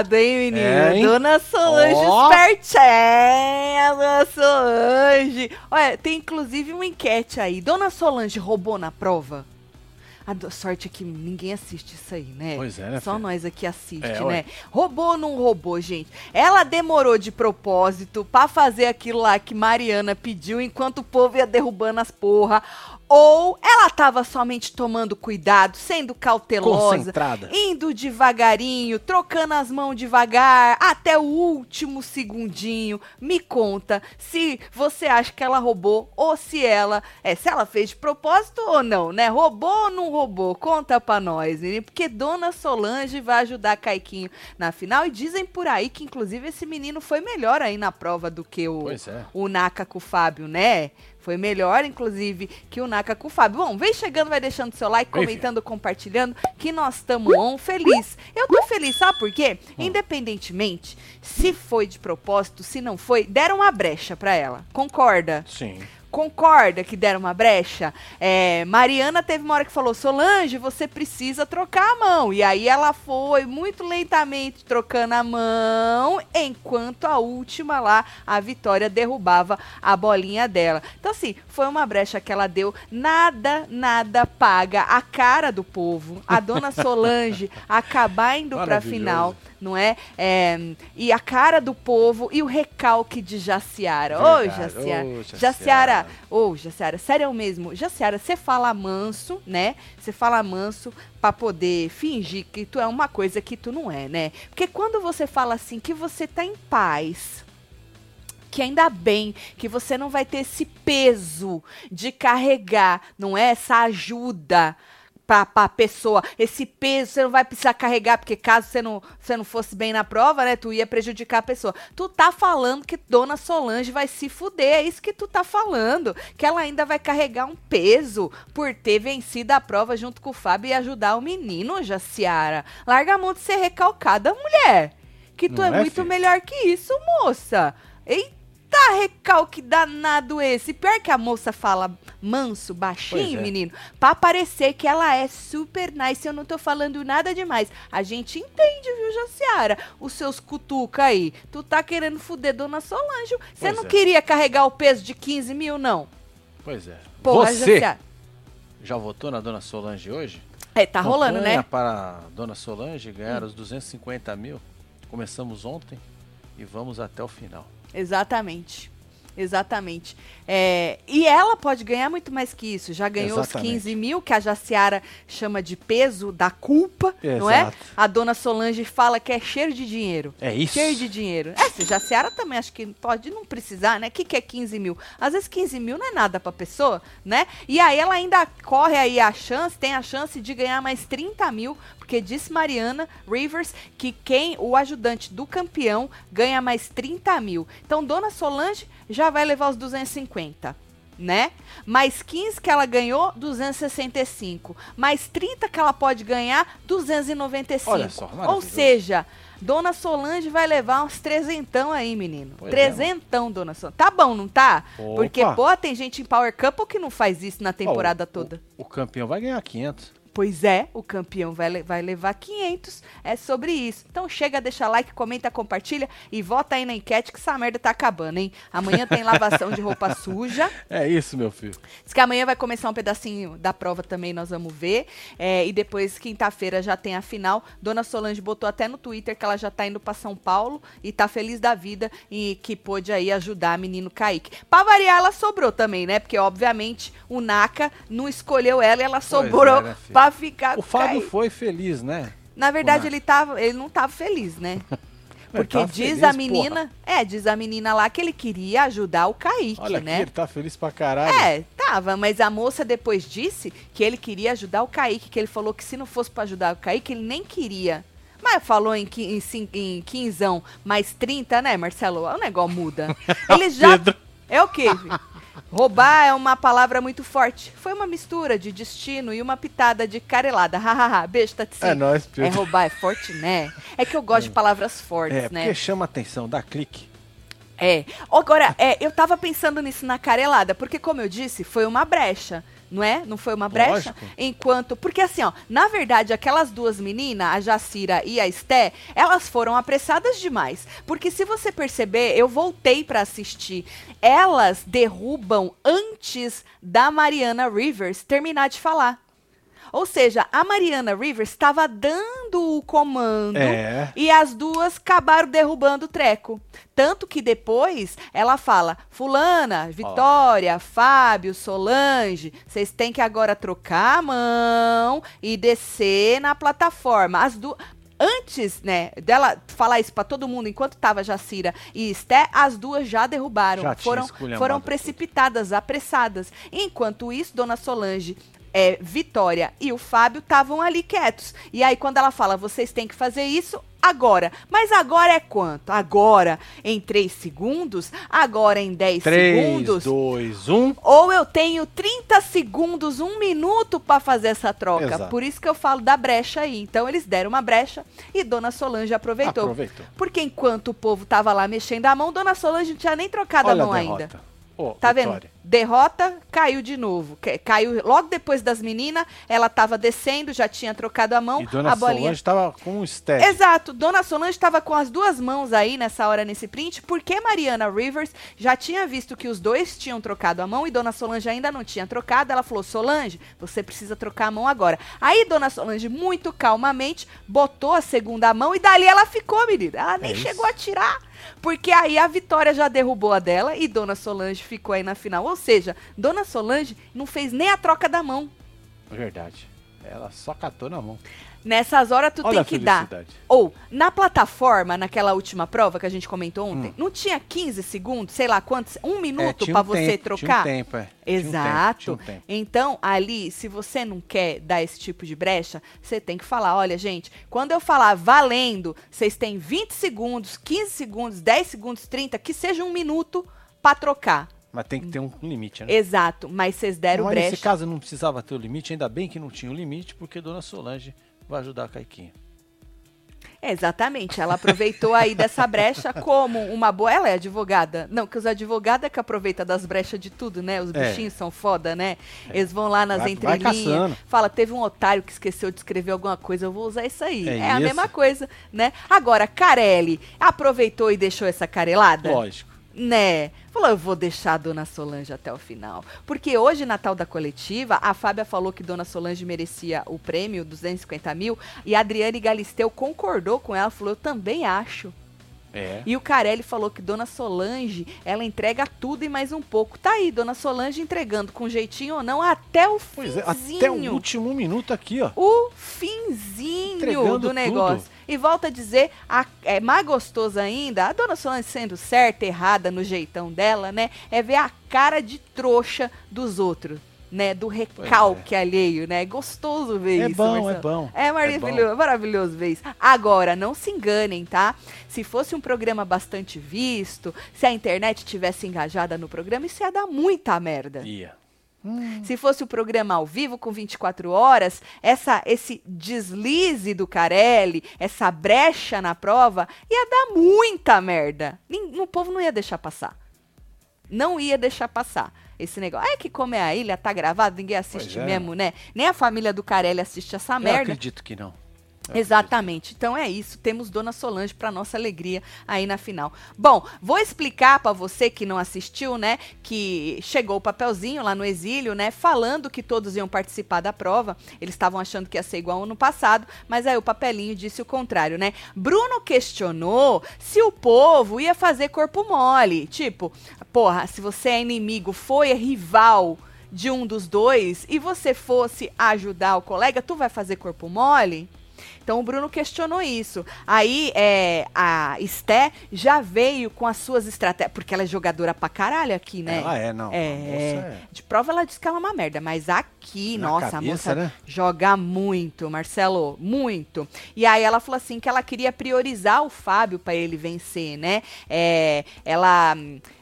babado, hein, menino? É, hein? Dona Solange Ó. espertinha, Dona Solange. Olha, tem inclusive uma enquete aí. Dona Solange roubou na prova? A sorte é que ninguém assiste isso aí, né? Pois é, né, Só filha? nós aqui assiste, É, né? Roubou ou não roubou, gente? Ela demorou de propósito pra fazer aquilo lá que Mariana pediu enquanto o povo ia derrubando as porra. Ou ela tava somente tomando cuidado, sendo cautelosa, indo devagarinho, trocando as mãos devagar, até o último segundinho. Me conta se você acha que ela roubou ou se ela, é, se ela fez de propósito ou não, né? Roubou ou não roubou? Conta pra nós, menino, porque Dona Solange vai ajudar Caiquinho na final e dizem por aí que inclusive esse menino foi melhor aí na prova do que o é. o Naka com o Fábio, né? Foi melhor, inclusive, que o Naka com o Fábio. Bom, vem chegando, vai deixando seu like, comentando, compartilhando, que nós estamos on, feliz. Eu tô feliz, sabe por quê? Hum. Independentemente se foi de propósito, se não foi, deram uma brecha pra ela. Concorda? Sim. Concorda que deram uma brecha? É, Mariana teve uma hora que falou: Solange, você precisa trocar a mão. E aí ela foi muito lentamente trocando a mão, enquanto a última lá, a Vitória, derrubava a bolinha dela. Então, assim, foi uma brecha que ela deu. Nada, nada paga a cara do povo. A dona Solange acabar indo pra final não é? É, E a cara do povo e o recalque de Jaciara. Ô, Verdade. Jaciara. Ô, Jaciara, Jaciara. ô, Jaciara, sério mesmo. Jaciara, você fala manso, né? Você fala manso pra poder fingir que tu é uma coisa que tu não é, né? Porque quando você fala assim que você tá em paz, que ainda bem que você não vai ter esse peso de carregar, não é? Essa ajuda pra, pra pessoa. Esse peso você não vai precisar carregar, porque caso você não, você não fosse bem na prova, né? Tu ia prejudicar a pessoa. Tu tá falando que Dona Solange vai se fuder. É isso que tu tá falando. Que ela ainda vai carregar um peso por ter vencido a prova junto com o Fábio e ajudar o menino, Jaciara. Larga a mão de ser recalcada, mulher. Que tu é, é, muito filho? melhor que isso, moça. Eita recalque danado esse. Pior que a moça fala manso, baixinho, é. menino, pra parecer que ela é super nice. Eu não tô falando nada demais. A gente entende, viu, Jaciara? Os seus cutuca aí. Tu tá querendo fuder Dona Solange. Você não é. queria carregar o peso de 15 mil, não? Pois é. Porra, Você Jaciara. já votou na Dona Solange hoje? É, tá rolando, né? para a Dona Solange ganhar os 250 mil. Começamos ontem e vamos até o final. Exatamente. Exatamente. É, e ela pode ganhar muito mais que isso. Já ganhou Exatamente. os 15 mil, que a Jaciara chama de peso da culpa, não é? Exato. A dona Solange fala que é cheiro de dinheiro. É isso. Cheio de dinheiro. É, se Jaciara também acho que pode não precisar, né? O que, que é 15 mil? Às vezes 15 mil não é nada pra pessoa, né? E aí ela ainda corre aí a chance, tem a chance de ganhar mais 30 mil, porque disse Mariana Rivers que quem, o ajudante do campeão, ganha mais 30 mil. Então, Dona Solange já vai levar os 250. Né? Mais 15 que ela ganhou, 265. Mais 30 que ela pode ganhar, 295. Olha só, Ou seja, Dona Solange vai levar uns trezentão aí, menino. Pois é, trezentão, Dona Solange. Tá bom, não tá? Opa. Porque, pô, tem gente em Power Couple que não faz isso na temporada Ó, o- toda. O, o campeão vai ganhar 500. Pois é, o campeão vai, vai levar 500. É sobre isso. Então chega, deixa like, comenta, compartilha e vota aí na enquete que essa merda tá acabando, hein? Amanhã tem lavação de roupa suja. É isso, meu filho. Diz que amanhã vai começar um pedacinho da prova também, nós vamos ver. É, e depois, quinta-feira, já tem a final. Dona Solange botou até no Twitter que ela já tá indo pra São Paulo e tá feliz da vida e que pôde aí ajudar a menino Kaique. Pra variar, ela sobrou também, né? Porque, obviamente, o Naka não escolheu ela e ela sobrou é, né, pra ficar O Fábio foi feliz, né? Na verdade, ele, tava, ele não tava feliz, né? Porque diz feliz, a menina, é, diz a menina lá que ele queria ajudar o Kaique, Olha aqui, né? ele tá feliz pra caralho. É, tava, mas a moça depois disse que ele queria ajudar o Kaique, que ele falou que se não fosse pra ajudar o Kaique, ele nem queria. Mas falou em, em, em quinzão mais 30, né, Marcelo? O negócio muda. Ele já. Pedro. É o quê? Roubar é uma palavra muito forte. Foi uma mistura de destino e uma pitada de carelada. Hahaha. Beijo, Tati. É nóis, É Pedro. roubar, é forte, né? É que eu gosto de palavras fortes, É, né? porque chama atenção, dá clique. É. Agora, é, eu tava pensando nisso na carelada, porque, como eu disse, foi uma brecha. Não é? Não foi uma brecha? Lógico. Enquanto. Porque assim, ó, na verdade, aquelas duas meninas, a Jacira e a Esté, elas foram apressadas demais. Porque se você perceber, eu voltei pra assistir. Elas derrubam antes da Mariana Rivers terminar de falar. Ou seja, a Mariana Rivers estava dando o comando É. e as duas acabaram derrubando o treco. Tanto que depois ela fala: Fulana, Vitória, Fábio, Solange, vocês têm que agora trocar a mão e descer na plataforma. As duas. Antes, né, dela falar isso pra todo mundo, enquanto tava Jacira e Esté, as duas já derrubaram. Já foram foram precipitadas, apressadas. Enquanto isso, Dona Solange é, Vitória e o Fábio estavam ali quietos. E aí, quando ela fala, vocês têm que fazer isso agora. Mas agora é quanto? Agora em 3 segundos? Agora em 10 3, segundos? 2, 1. Ou eu tenho 30 segundos, um minuto para fazer essa troca. Exato. Por isso que eu falo da brecha aí. Então eles deram uma brecha e Dona Solange aproveitou. Aproveitou. Porque enquanto o povo tava lá mexendo a mão, Dona Solange não tinha nem trocado Olha a mão a ainda. Ô, Tá Vitória. vendo? Derrota, caiu de novo. Ca- Caiu logo depois das meninas, ela tava descendo, já tinha trocado a mão, E Dona a bolinha. Solange tava com um step. Exato, Dona Solange estava com as duas mãos aí nessa hora nesse print, porque Mariana Rivers já tinha visto que os dois tinham trocado a mão e Dona Solange ainda não tinha trocado. Ela falou: Solange, você precisa trocar a mão agora. Aí Dona Solange, muito calmamente, botou a segunda mão e dali ela ficou, menina. Ela nem É chegou a tirar. Porque aí a Vitória já derrubou a dela e Dona Solange ficou aí na final. Ou seja, Dona Solange não fez nem a troca da mão. Verdade. Ela só catou na mão. Nessas horas tu Olha tem que dar. Ou, na plataforma, naquela última prova que a gente comentou ontem, Hum. não tinha 15 segundos, sei lá quantos, um É, minuto tinha pra um você tempo, trocar? Tinha um tempo, é. Tinha um tempo, Exato. tinha um tempo. Então, ali, se você não quer dar esse tipo de brecha, você tem que falar: olha, gente, quando eu falar valendo, vocês têm 20 segundos, 15 segundos, 10 segundos, 30, que seja um minuto pra trocar. Mas tem que ter um limite, né? Exato, mas vocês deram Mas brecha. nesse caso não precisava ter o limite, ainda bem que não tinha o limite, porque Dona Solange vai ajudar a Caiquinha. Exatamente, ela aproveitou aí dessa brecha como uma boa. Ela é advogada. Não, que os advogados é que aproveitam das brechas de tudo, né? Os É. bichinhos são foda, né? Eles vão lá nas Vai- vai entrelinhas. caçando. Fala, teve um otário que esqueceu de escrever alguma coisa, eu vou usar isso aí. É É, a isso. mesma coisa, né? Agora, Carelli aproveitou e deixou essa carelada? Lógico. Né? Falou, eu vou deixar a Dona Solange até o final. Porque hoje, na tal da coletiva, a Fábia falou que Dona Solange merecia o prêmio, 250 mil, e a Adriane Galisteu concordou com ela, falou, eu também acho. É. E o Carelli falou que Dona Solange, ela entrega tudo e mais um pouco. Tá aí, Dona Solange entregando com jeitinho ou não, até o Pois é, finzinho. até o último minuto aqui, ó. O finzinho Entregando do tudo. E volta a dizer, a- é mais gostoso ainda, a dona Solange sendo certa, errada no jeitão dela, né? É ver a cara de trouxa dos outros, né? Do recalque alheio, né? É gostoso ver É isso. bom, Marcelo. é bom. É maravilhoso, maravilhoso ver isso. Agora, não se enganem, tá? Se fosse um programa bastante visto, se a internet tivesse engajada no programa, isso ia dar muita merda. Ia. Se fosse o programa ao vivo com 24 horas, essa esse deslize do Carelli, essa brecha na prova, ia dar muita merda. O povo não ia deixar passar. Não ia deixar passar esse negócio. É que como é a ilha, tá gravado, ninguém assiste é. mesmo, né? Nem a família do Carelli assiste essa Eu merda. acredito que não. Exatamente. Então é isso. Temos Dona Solange para nossa alegria aí na final. Bom, vou explicar para você que não assistiu, né, que chegou o papelzinho lá no exílio, né, falando que todos iam participar da prova. Eles estavam achando que ia ser igual ao ano passado, mas aí o papelinho disse o contrário, né? Bruno questionou se o povo ia fazer corpo mole, tipo, porra, se você é inimigo, foi rival de um dos dois e você fosse ajudar o colega, tu vai fazer corpo mole? Então o Bruno questionou isso. Aí é, a Esté já veio com as suas estratégias. Porque ela é jogadora pra caralho aqui, né? Ela é, não. É, moça é. de prova ela diz que ela é uma merda, mas aqui, Na nossa, cabeça, a moça né? joga muito, Marcelo, muito. E aí ela falou assim que ela queria priorizar o Fábio pra ele vencer, né? É, ela,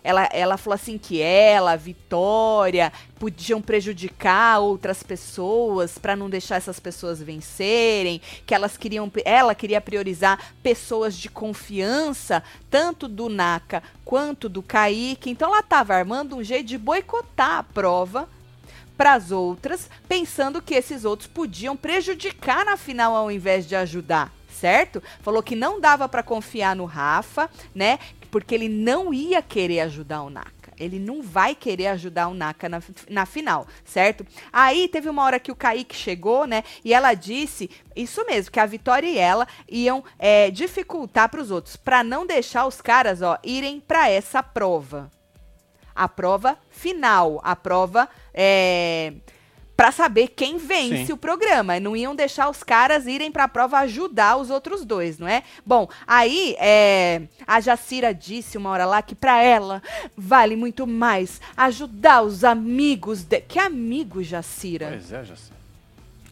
ela, ela falou assim que ela, Vitória, podiam prejudicar outras pessoas pra não deixar essas pessoas vencerem, que elas queriam, ela queria priorizar pessoas de confiança, tanto do Naka quanto do Kaique. Então ela estava armando um jeito de boicotar a prova para as outras, pensando que esses outros podiam prejudicar na final ao invés de ajudar, certo? Falou que não dava para confiar no Rafa, né? Porque ele não ia querer ajudar o Naka. Ele não vai querer ajudar o Naka na, na final, certo? Aí teve uma hora que o Kaique chegou, né? E ela disse isso mesmo, que a Vitória e ela iam é, dificultar para os outros, para não deixar os caras, ó, irem para essa prova. A prova final, a prova é, para saber quem vence Sim. o programa. Não iam deixar os caras irem para a prova ajudar os outros dois, não é? Bom, aí é, a Jacira disse uma hora lá que para ela vale muito mais ajudar os amigos. De... Que amigo, Jacira? Pois é, Jacira.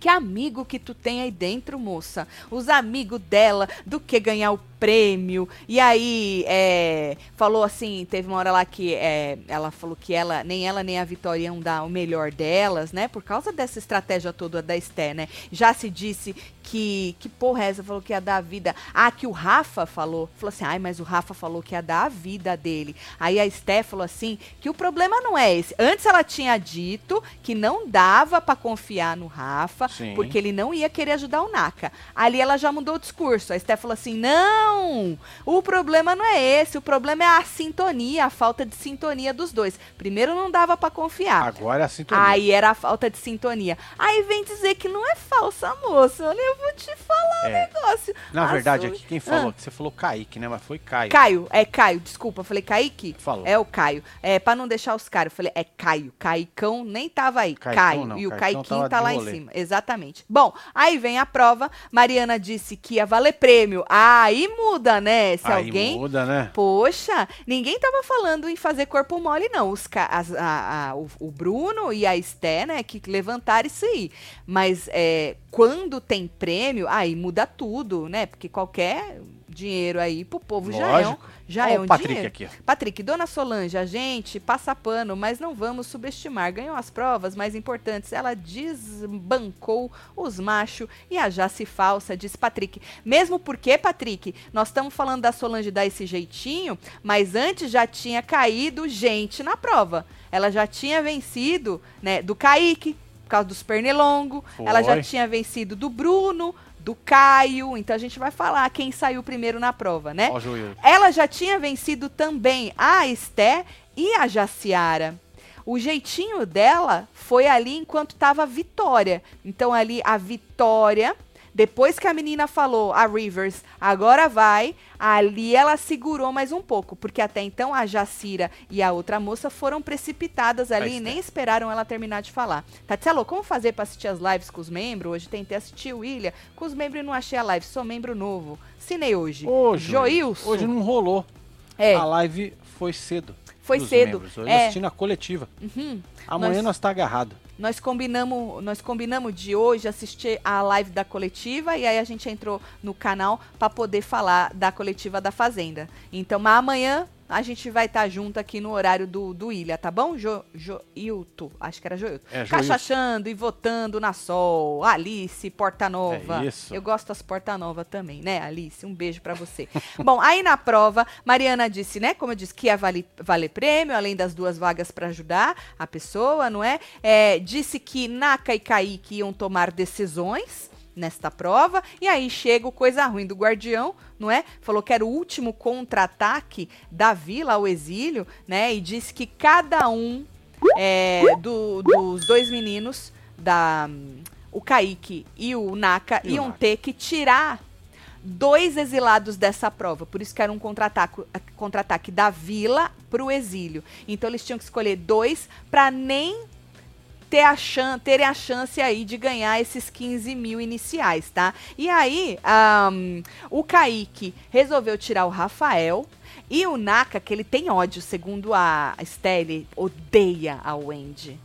Que amigo que tu tem aí dentro, moça? Os amigos dela, do que ganhar o prêmio. E aí, é, falou assim, teve uma hora lá que é, ela falou que ela, nem ela nem a Vitória iam dar o melhor delas, né? Por causa dessa estratégia toda da Esté, né? Já se disse que, que porra é essa? Falou que ia dar a vida. Ah, que o Rafa falou. Falou assim, ai, mas o Rafa falou que ia dar a vida dele. Aí a Esté falou assim, que o problema não é esse. Antes ela tinha dito que não dava para confiar no Rafa, Sim. porque ele não ia querer ajudar o Naka. Ali ela já mudou o discurso. A Esté falou assim, não, não! O problema não é esse, o problema é a sintonia, a falta de sintonia dos dois. Primeiro não dava para confiar. Agora é a sintonia. Aí era a falta de sintonia. Aí vem dizer que não é falsa, moça. Olha, eu vou te falar é. um negócio. Na verdade, aqui quem falou, ah. que você falou Kaique, né? Mas foi Caio. Caio, é Caio, desculpa, eu falei Kaique? Falou. É o Caio. É, pra não deixar os caras, eu falei, é Caio. Caicão nem tava aí. Caicão, Caio. Não, e o Caiquinho tá lá em cima. Exatamente. Bom, aí vem a prova. Mariana disse que ia valer prêmio. Aí muda, né? Se Aí alguém. muda, né? Poxa, ninguém tava falando em fazer corpo mole, não. Os, as, a, a, o, o, Bruno e a Esté, né, que levantaram isso aí. Mas é, quando tem prêmio, aí muda tudo, né? Porque qualquer dinheiro aí pro povo Lógico. já é um, já é um Patrick dinheiro. Aqui. Patrick, Dona Solange, a gente passa pano, mas não vamos subestimar. Ganhou as provas mais importantes. Ela desbancou os machos e a Jace falsa, diz Patrick. Mesmo porque, Patrick, nós estamos falando da Solange dar esse jeitinho, mas antes já tinha caído gente na prova. Ela já tinha vencido, né, do Kaique, por causa dos pernilongo. Foi. Ela já tinha vencido do Bruno, do Caio. Então a gente vai falar quem saiu primeiro na prova, né? Ó, Ela já tinha vencido também a Esté e a Jaciara. O jeitinho dela foi ali enquanto estava a Vitória. Então ali a Vitória depois que a menina falou, a Rivers, agora vai, ali ela segurou mais um pouco, porque até então a Jacira e a outra moça foram precipitadas ali e nem esperaram ela terminar de falar. Tatielo, como fazer para assistir as lives com os membros? Hoje tentei assistir o William, com os membros e não achei a live, sou membro novo. Sinei hoje. Hoje. Joilson. Hoje não rolou. É. A live foi cedo. Foi cedo. Membros. Hoje é. assistindo a coletiva. Uhum. Amanhã nós, nós tá agarrado. Nós combinamos, nós combinamos de hoje assistir a live da coletiva e aí a gente entrou no canal para poder falar da coletiva da Fazenda. Então, mas amanhã a gente vai estar tá junto aqui no horário do, do Ilha, tá bom? Jo, Joilton, acho que era Joilton. É, Cachachando e votando na Sol. Alice, Porta Nova. É isso. Eu gosto das Porta Nova também, né, Alice? Um beijo para você. bom, aí na prova, Mariana disse, né, como eu disse, que ia valer, valer prêmio, além das duas vagas para ajudar a pessoa, não é? é? Disse que Naka e Kaique iam tomar decisões nesta prova. E aí chega o coisa ruim do Guardião, não é? Falou que era o último contra-ataque da vila ao exílio, né? E disse que cada um é, do, dos dois meninos, da o Kaique e o Naka, e iam Naka. ter que tirar dois exilados dessa prova. Por isso que era um contra-ataque contra da vila para o exílio. Então eles tinham que escolher dois para nem ter a chance, terem a chance aí de ganhar esses 15 mil iniciais, tá? E aí, um, o Kaique resolveu tirar o Rafael. E o Naka, que ele tem ódio, segundo a Stelle, odeia a Wendy.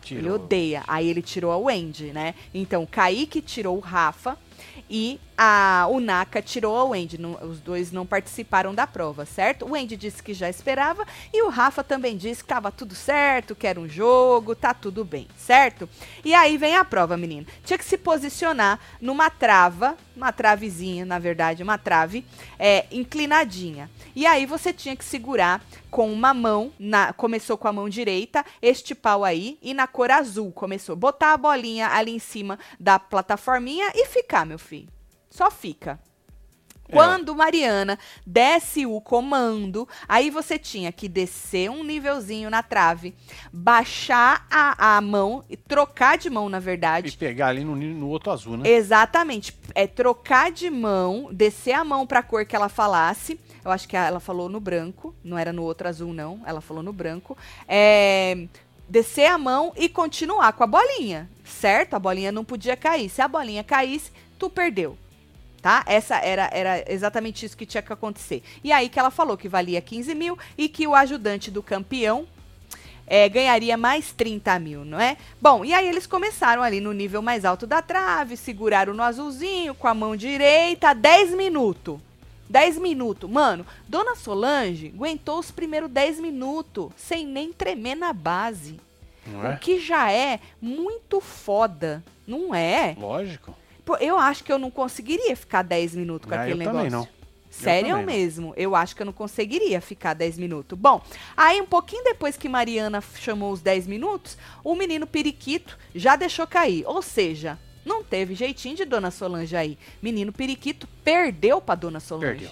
Tirou. Ele odeia. Aí ele tirou a Wendy, né? Então, o Kaique tirou o Rafa e a, o Naka tirou a Wendy. Não- os dois não participaram da prova, certo? O Wendy disse que já esperava e o Rafa também disse que tava tudo certo, que era um jogo, tá tudo bem, certo? E aí vem a prova, menino. Tinha que se posicionar numa trava, uma travezinha, na verdade, uma trave, é, inclinadinha. E aí você tinha que segurar com uma mão, na- começou com a mão direita, este pau aí, e na cor azul começou. Botar a bolinha ali em cima da plataforminha e ficar, meu filho. Só fica. É. Quando Mariana desce o comando, aí você tinha que descer um nívelzinho na trave, baixar a, a mão, e trocar de mão, na E verdade. pegar ali no, no outro azul, né? Exatamente. É trocar de mão, descer a mão pra cor que ela falasse. Eu acho que ela falou no branco, não era no outro azul, não. Ela falou no branco. É, descer a mão e continuar com a bolinha, certo? A bolinha não podia cair. Se a bolinha caísse, tu perdeu. Tá? Essa era, era exatamente isso que tinha que acontecer. E aí que ela falou que valia 15 mil e que o ajudante do campeão é, ganharia mais 30 mil, não é? Bom, e aí eles começaram ali no nível mais alto da trave, seguraram no azulzinho com a mão direita, 10 minutos. 10 minutos. Mano, Dona Solange aguentou os primeiros 10 minutos sem nem tremer na base. Não O é? que já é muito foda, não é? Lógico. Eu acho que eu não conseguiria ficar 10 minutos com Ah, aquele eu negócio. também não. Sério não. mesmo, eu acho que eu não conseguiria ficar 10 minutos. Bom, aí um pouquinho depois que Mariana chamou os 10 minutos, o menino periquito já deixou cair. Ou seja, não teve jeitinho de Dona Solange aí. Menino periquito perdeu pra Dona Solange. Perdeu.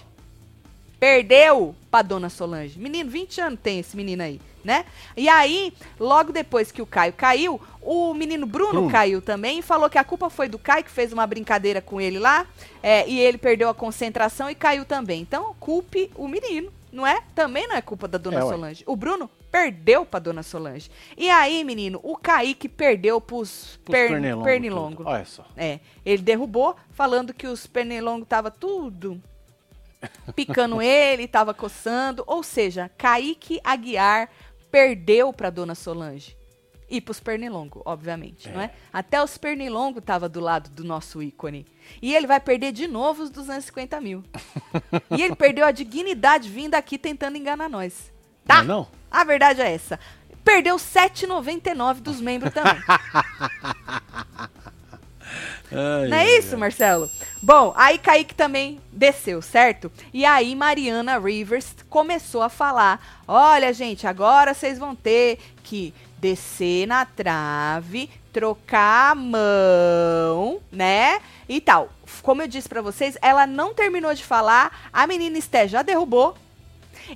Perdeu pra Dona Solange. Menino, 20 anos tem esse menino aí, né? E aí, logo depois que o Caio caiu, o menino Bruno, Bruno. caiu também e falou que a culpa foi do Caio, que fez uma brincadeira com ele lá, é, e ele perdeu a concentração e caiu também. Então, culpe o menino, não é? Também não é culpa da Dona É, ué. Solange. O Bruno perdeu pra Dona Solange. E aí, menino, o Kaique perdeu pros, Pros per- pernilongo pernilongo. Olha só. É, ele derrubou, falando que os pernilongos tava tudo picando ele, tava coçando. Ou seja, Kaique Aguiar perdeu pra Dona Solange. E pros pernilongos, obviamente, não é? Até os pernilongos tava do lado do nosso ícone. E ele vai perder de novo os 250 mil. e ele perdeu a dignidade vindo aqui tentando enganar nós. Tá? Não é não? A verdade é essa. Perdeu 7,99 dos membros também. Ai, Não é isso, Marcelo? Bom, aí Kaique também desceu, certo? E aí Mariana Rivers começou a falar: olha, gente, agora vocês vão ter que descer na trave, trocar a mão, né? E tal. Como eu disse pra vocês, ela não terminou de falar, a menina Esté já derrubou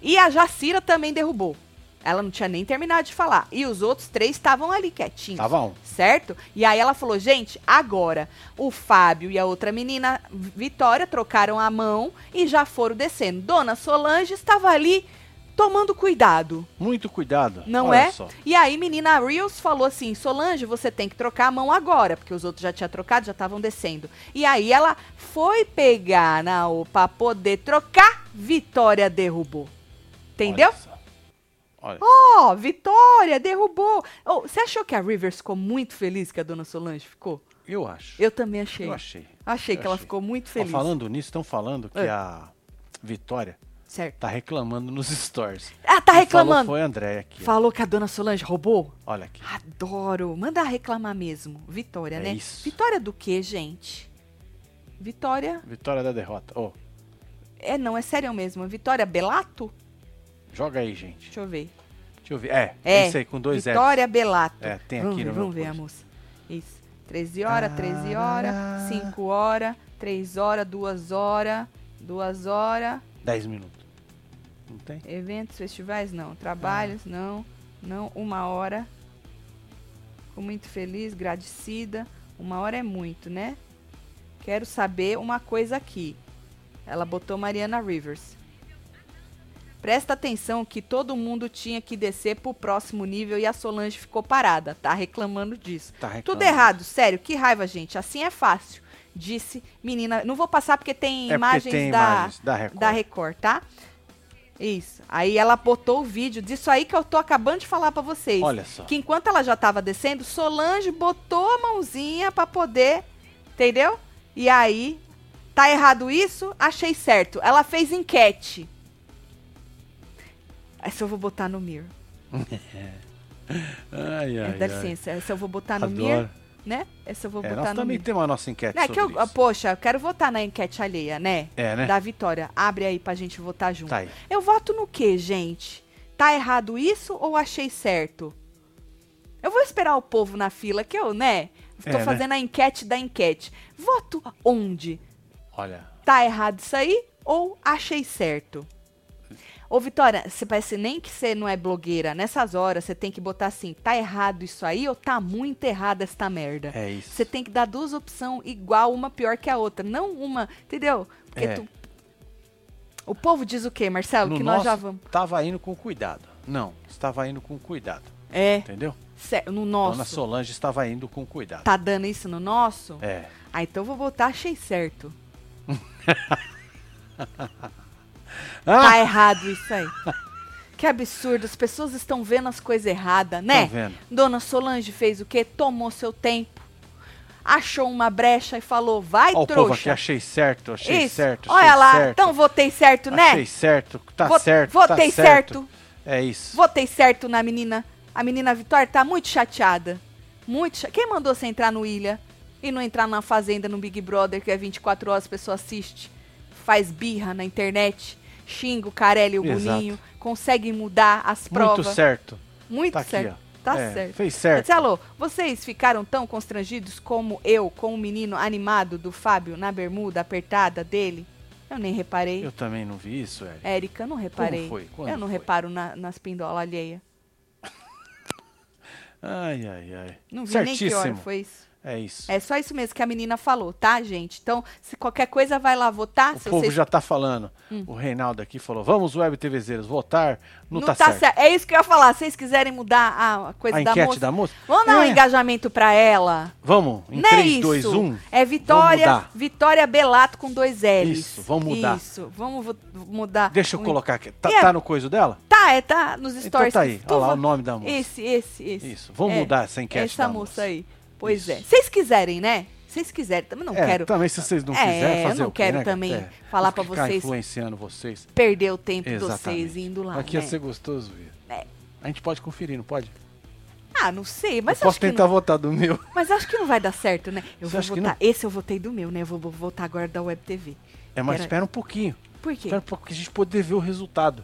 e a Jacira também derrubou. Ela não tinha nem terminado de falar. E os outros três estavam ali quietinhos Tava um. certo? E aí ela falou, gente, agora o Fábio e a outra menina, Vitória, trocaram a mão e já foram descendo. Dona Solange estava ali tomando cuidado, Muito cuidado. não Olha é? Só. E aí menina Reels falou assim, Solange, você tem que trocar a mão agora, porque os outros já tinham trocado, já estavam descendo. E aí ela foi pegar na O pra poder trocar, Vitória derrubou. Entendeu? Ó, Vitória derrubou. Oh, você achou que a Rivers ficou muito feliz que a dona Solange ficou? Eu acho. Eu também achei. Eu achei. Achei Eu que ela achei. ficou muito Ó, feliz. falando nisso, estão falando que É. a Vitória Certo. tá reclamando nos stories. Ah, tá Quem reclamando. Falou foi a Andréia aqui. ó. Falou que a dona Solange roubou? Olha aqui. Adoro. Manda reclamar mesmo. Vitória, É né? isso. Vitória do quê, gente? Vitória. Vitória da derrota. Ô, É, não, é sério mesmo. Vitória Belato? joga aí, gente. Deixa eu ver. Deixa eu ver. É, É. isso aí, com dois. Vitória Belato. É, tem vamos aqui ver, no Vamos ver a post. moça. Isso. 13 horas, 13 horas, Ah. 5 horas, 3 horas, 2 horas, 2 horas. 10 minutos. Não tem? Eventos, festivais, não. Trabalhos, Ah. não. Não, uma hora. Fico muito feliz, agradecida. Uma hora é muito, né? Quero saber uma coisa aqui. Ela botou Mariana Rivers. Presta atenção que todo mundo tinha que descer pro próximo nível e a Solange ficou parada, tá reclamando disso. Tá reclamando. Tudo errado, sério, que raiva, gente. Assim é fácil. Disse menina. Não vou passar porque tem É porque imagens tem da, imagens da Record. da Record, tá? Isso. Aí ela botou o vídeo disso aí que eu tô acabando de falar pra vocês. Olha só. Que enquanto ela já tava descendo, Solange botou a mãozinha pra poder, entendeu? E aí Tá errado isso? Achei certo. Ela fez enquete. Essa eu vou botar no Mir. Ai, É, ai, dá ai. licença. Essa eu vou botar no Mir, né? Essa eu vou É, botar nós no também temos a nossa enquete É que eu, isso. poxa, eu quero votar na enquete alheia, né? É, né? Da Vitória. Abre aí pra gente votar junto. Tá aí. Eu voto no quê, gente? Tá errado isso ou achei certo? Eu vou esperar o povo na fila, que eu, né? Tô É, né? fazendo a enquete da enquete. Voto onde? Olha, Tá errado isso aí ou achei certo? Ô, Vitória, você parece nem que você não é blogueira. Nessas horas, você tem que botar assim, tá errado isso aí ou tá muito errada esta merda? é isso. Você tem que dar duas opções igual, uma pior que a outra. Não uma, entendeu? Porque É. tu... O povo diz o quê, Marcelo? no que nós já vamos. tava indo com cuidado. Não, estava indo com cuidado. É, Entendeu? sé- no Dona nosso. Solange estava indo com cuidado. Tá dando isso no nosso? É. Ah, então eu vou botar achei certo. Ah! Tá errado isso aí. Que absurdo, as pessoas estão vendo as coisas erradas, né? Vendo? Dona Solange fez o quê? Tomou seu tempo. Achou uma brecha e falou, vai, Ó, o povo aqui, trouxa. achei certo, achei Isso. certo. Olha achei lá, certo, então votei certo, né? Achei certo, tá Vo- certo. Votei tá certo. certo. É isso. Votei certo na menina. A menina Vitória tá muito chateada. Muito cha... Quem mandou você entrar no Ilha e não entrar na Fazenda, no Big Brother, que é 24 horas a pessoa assiste, faz birra na internet, xinga o Carelli e o. Boninho, consegue mudar as Muito provas. certo. Muito Tá aqui, certo. ó. Tá É, certo. Fez certo. Marcelo, vocês ficaram tão constrangidos como eu com o menino animado do Fábio na bermuda apertada dele? Eu nem reparei. Eu também não vi isso. Érica, eu não reparei. foi? Quando eu não foi? reparo na- nas pindolas alheias. Ai, ai, ai. Não vi nem que hora Certíssimo. foi isso. É isso. É só isso mesmo que a menina falou, tá, gente? Então, se qualquer coisa, vai lá votar. o povo vocês... já tá falando. Hum. O Reinaldo aqui falou: vamos, web TVzeiros, votar. Não tá, tá, certo. É isso que eu ia falar. Se vocês quiserem mudar a coisa A da enquete moça, da moça? vamos dar um É. engajamento pra ela. Vamos, em Não é 3, isso. 2, 1. É Vitória. Vitória Belato com dois L's. Isso, vamos mudar. Isso, vamos mudar. Deixa eu o- colocar aqui. Tá, é- tá no coiso dela? Tá, é, tá nos Então stories. tá aí. Olha lá o nome da moça. Esse, esse, esse. Isso, vamos É, mudar essa enquete Essa moça. aí. Pois Isso. é. Vocês quiserem, né? Vocês quiserem. Também não é, quero também se vocês não É, quiserem eu fazer não o quê, quero também É, falar ficar vocês- influenciando vocês. perder o tempo de vocês indo lá, Aqui ia né? ser gostoso. É. A gente pode conferir, não pode? Ah, não sei, mas eu posso tentar não, votar do meu. mas acho que não vai dar certo, né? Eu Você vou votar. Esse eu votei do meu, né? Eu vou votar agora da Web TV. É, mas Pera- espera um pouquinho. Por quê? Espera um pouco que a gente poder ver o resultado.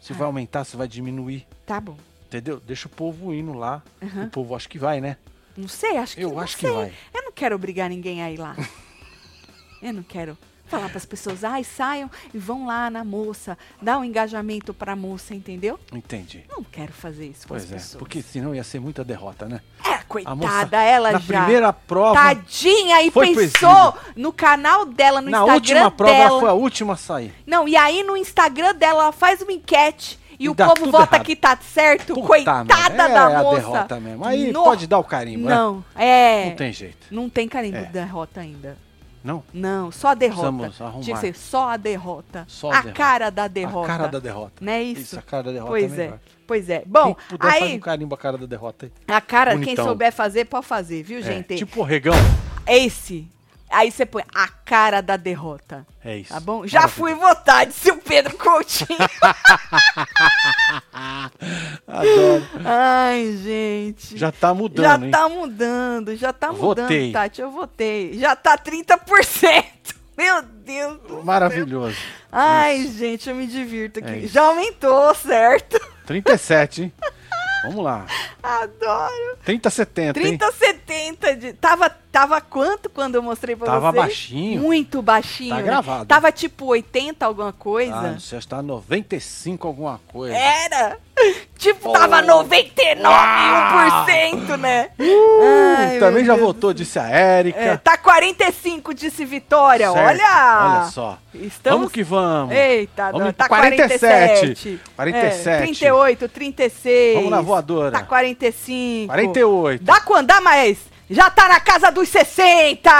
Se Ah. vai aumentar, se vai diminuir. Tá bom. Entendeu? Deixa o povo indo lá. Aham. O povo acho que vai, né? Não sei, acho que Eu não acho que sei. vai. Eu não quero obrigar ninguém a ir lá. eu não quero falar para as pessoas, ai, saiam e vão lá na moça, dá um engajamento pra moça, entendeu? Entendi. Não quero fazer isso com Pois as é, pessoas. porque senão ia ser muita derrota, né? É, A coitada, moça, ela na já. primeira prova, Tadinha, e pensou no canal dela, no na Instagram última prova, dela. ela foi a última a sair. Não, e aí no Instagram dela, ela faz uma enquete e, E o povo vota errado. que tá certo. Puta Coitada da é moça. a derrota mesmo. Aí No- pode dar o carimbo, né? Não, é. Não tem jeito. Não tem carimbo É. de derrota ainda. Não? Não, só a derrota. Tinha que ser só a derrota. Só a a derrota. cara da derrota. A cara da derrota. Não é isso? a cara da derrota Pois é é. Pois é. Bom, Quem puder faz aí um carimbo a cara da derrota aí. a cara, quem Bonitão. souber fazer, pode fazer, viu, É, gente? tipo o regão. Esse. Aí você põe a cara da derrota. É isso. Tá bom? Já fui votar, disse o Pedro Coutinho. Adoro. Ai, gente. Já tá Já mudando, hein? tá mudando, já tá mudando, Votei. Tati. Eu votei. Já tá 30%. Meu Deus. do Maravilhoso. Ai, gente, eu me divirto aqui. É isso. Já aumentou, certo? 37, hein? Vamos lá. Adoro. 30, 70, hein? 30, 70. De... Tava, tava quanto quando eu mostrei pra Tava vocês? baixinho. Muito baixinho. Tá né? gravado. Tava tipo 80 alguma Ah, coisa. não sei, acho que tá 95 alguma coisa. Era. Tipo, Oh. tava 99,1%, né? Ai, Uh, Também meu já Deus votou, disse a Érica. É, tá 45, disse Vitória. Certo. Olha. Olha só. Estamos... Vamos que vamos. Eita, Vamos tá pro 47. 47. 47. É, 38, 36. Vamos na voadora. Tá 45. 48. Dá quando? Dá mais. Já tá na casa dos 60.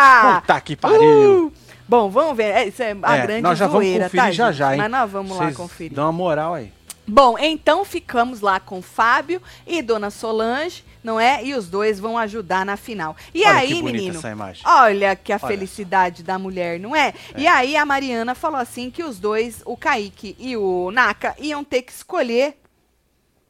Puta que pariu. Uh! Bom, vamos ver. É, isso é a É, grande nós já vamos zoeira, conferir tá, já gente? já, hein? Mas nós vamos lá Vocês conferir. Dá uma moral aí. Bom, então ficamos lá com Fábio e Dona Solange. não é? E os dois vão ajudar na final. E Olha aí, menino, olha que a Olha felicidade da mulher, não é? E aí a Mariana falou assim que os dois, o Kaique e o Naka, iam ter que escolher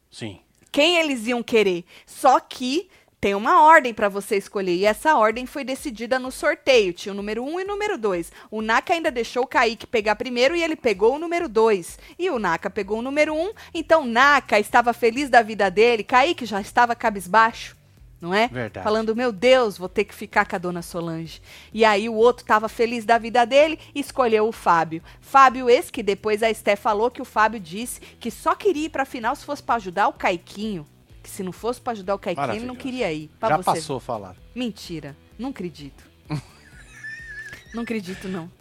Sim. quem eles iam querer. Só que tem uma ordem para você escolher. E essa ordem foi decidida no sorteio. Tinha o número 1 um e o número 2. O Naka ainda deixou o Kaique pegar primeiro e ele pegou o número 2. E o Naka pegou o número 1. Um, então Naka estava feliz da vida dele. Kaique já estava cabisbaixo. Não é? Verdade. Falando, meu Deus, vou ter que ficar com a dona Solange. E aí o outro estava feliz da vida dele e escolheu o Fábio. Fábio, esse que depois a Esté falou que o Fábio disse que só queria ir pra final se fosse para ajudar o Caiquinho. Que se não fosse para ajudar o Caiquinho, ele não queria ir. Pra Já você passou a falar. Mentira. Não acredito. não acredito, não.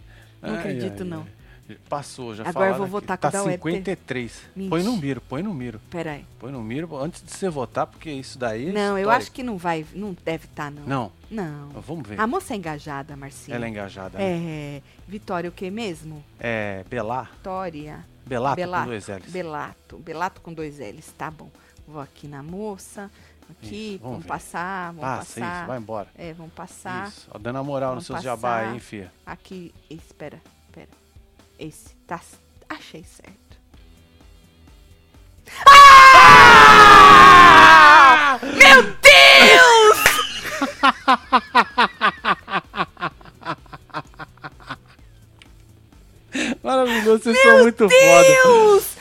Não Ai, acredito, ai, não. ai. Passou, já Agora eu vou aqui. votar com tá o da Web 53. Mentira. Põe no miro, põe no miro. Peraí. Põe no miro antes de você votar, porque isso daí é Não, eu acho que não vai. Não deve estar, não. Não, Não. vamos ver. A moça é engajada, Marcinho. Ela é engajada. né? É. Vitória, o que mesmo? É. Belar? Vitória. Belato, Belato. com dois L's. Belato. Belato com dois L's, tá bom. Vou aqui na moça. Aqui, Isso, vamos vamos, passar, vamos Passa passar. isso, vai embora. É, vamos passar. Isso, ó, dando a moral nos seus jabá aí, passar. hein, fia. Aqui, espera, espera. Esse, tá, achei certo. Ah! Meu Deus! Maravilhoso, vocês são muito foda. Deus! Meu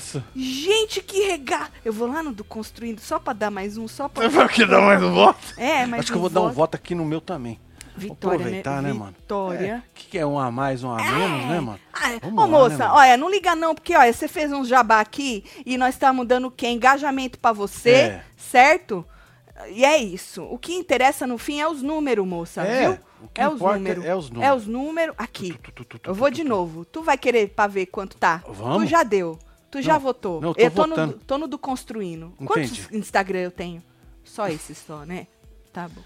regaço. Gente, que regaço! Eu vou lá no do Construindo só pra dar mais um, só pra... Você vai que dar mais um voto? É, mais Acho que eu vou dar um voto aqui no meu também. Vitória, aproveitar, né, mano? Vitória. O que, que é um a mais, um a menos, né, mano? Ah, Vamos Ô, lá, moça, né, olha, não liga não, porque, olha, você fez um jabá aqui e nós estamos dando o quê? Engajamento pra você, É. certo? E é isso. O que interessa no fim é os números, moça, É, viu? é os números. é os números. É os números. Aqui. Tu, tu, tu, tu, Eu tu, vou tu, de novo. Tu vai querer pra ver quanto tá? Vamos. Tu já deu. Tu já Não, votou. não, eu tô eu tô no, votando. tô no do Construindo. Entendi. Quantos Instagram eu tenho? Só esse só, né? Tá bom.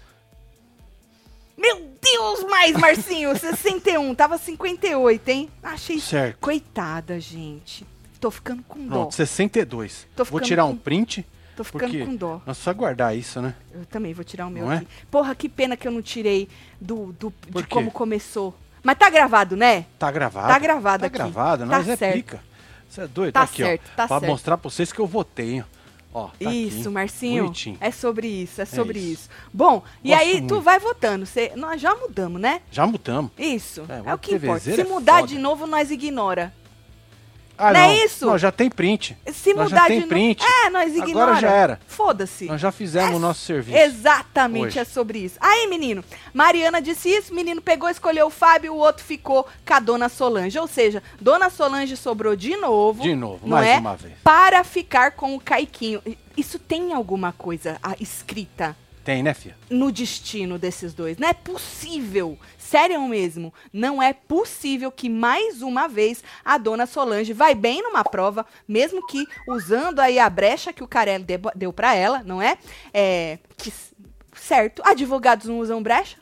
Meu Deus, mais, Marcinho! 61. Tava 58, hein? Achei. Certo. Coitada, gente. Tô ficando com dó. Pronto, 62. Tô Vou tirar com- um print. Tô ficando com dó. Nós só guardar isso, né? Eu também vou tirar o meu Não é? aqui. Porra, que pena que eu não tirei do, do, de como começou. Mas tá gravado, né? Tá gravado. Tá gravado Tá aqui. gravado, Tá nós é certo. pica. Você é doido? Tá aqui, certo, ó. tá pra certo. mostrar pra vocês que eu votei? Ó, tá isso, aqui, Marcinho. Bonitinho. É sobre isso, é sobre isso. isso. Bom, e Gosto aí tu muito. vai votando. Cê, nós já mudamos, né? Já mudamos. Isso. É, É, o que importa. Se TVzeiro é mudar foda. de novo, nós ignora. Ah, Não é isso? Não, já tem print. Se Nós já mudar tem de print. É, nós Agora ignora. já era. Foda-se. Nós já fizemos É o nosso serviço. Exatamente, Hoje. é sobre isso. Aí, menino, Mariana disse isso, menino pegou, escolheu o Fábio, o outro ficou com a dona Solange. Ou seja, dona Solange sobrou de novo. De novo, não mais é? uma vez. Para ficar com o Caiquinho. Isso tem alguma coisa escrita Tem, né, filha? no destino desses dois. Não é possível. Sério mesmo. Não é possível que mais uma vez a dona Solange vai bem numa prova, mesmo que usando aí a brecha que o Carelli deu pra ela, não é? É. que certo. Advogados não usam brecha?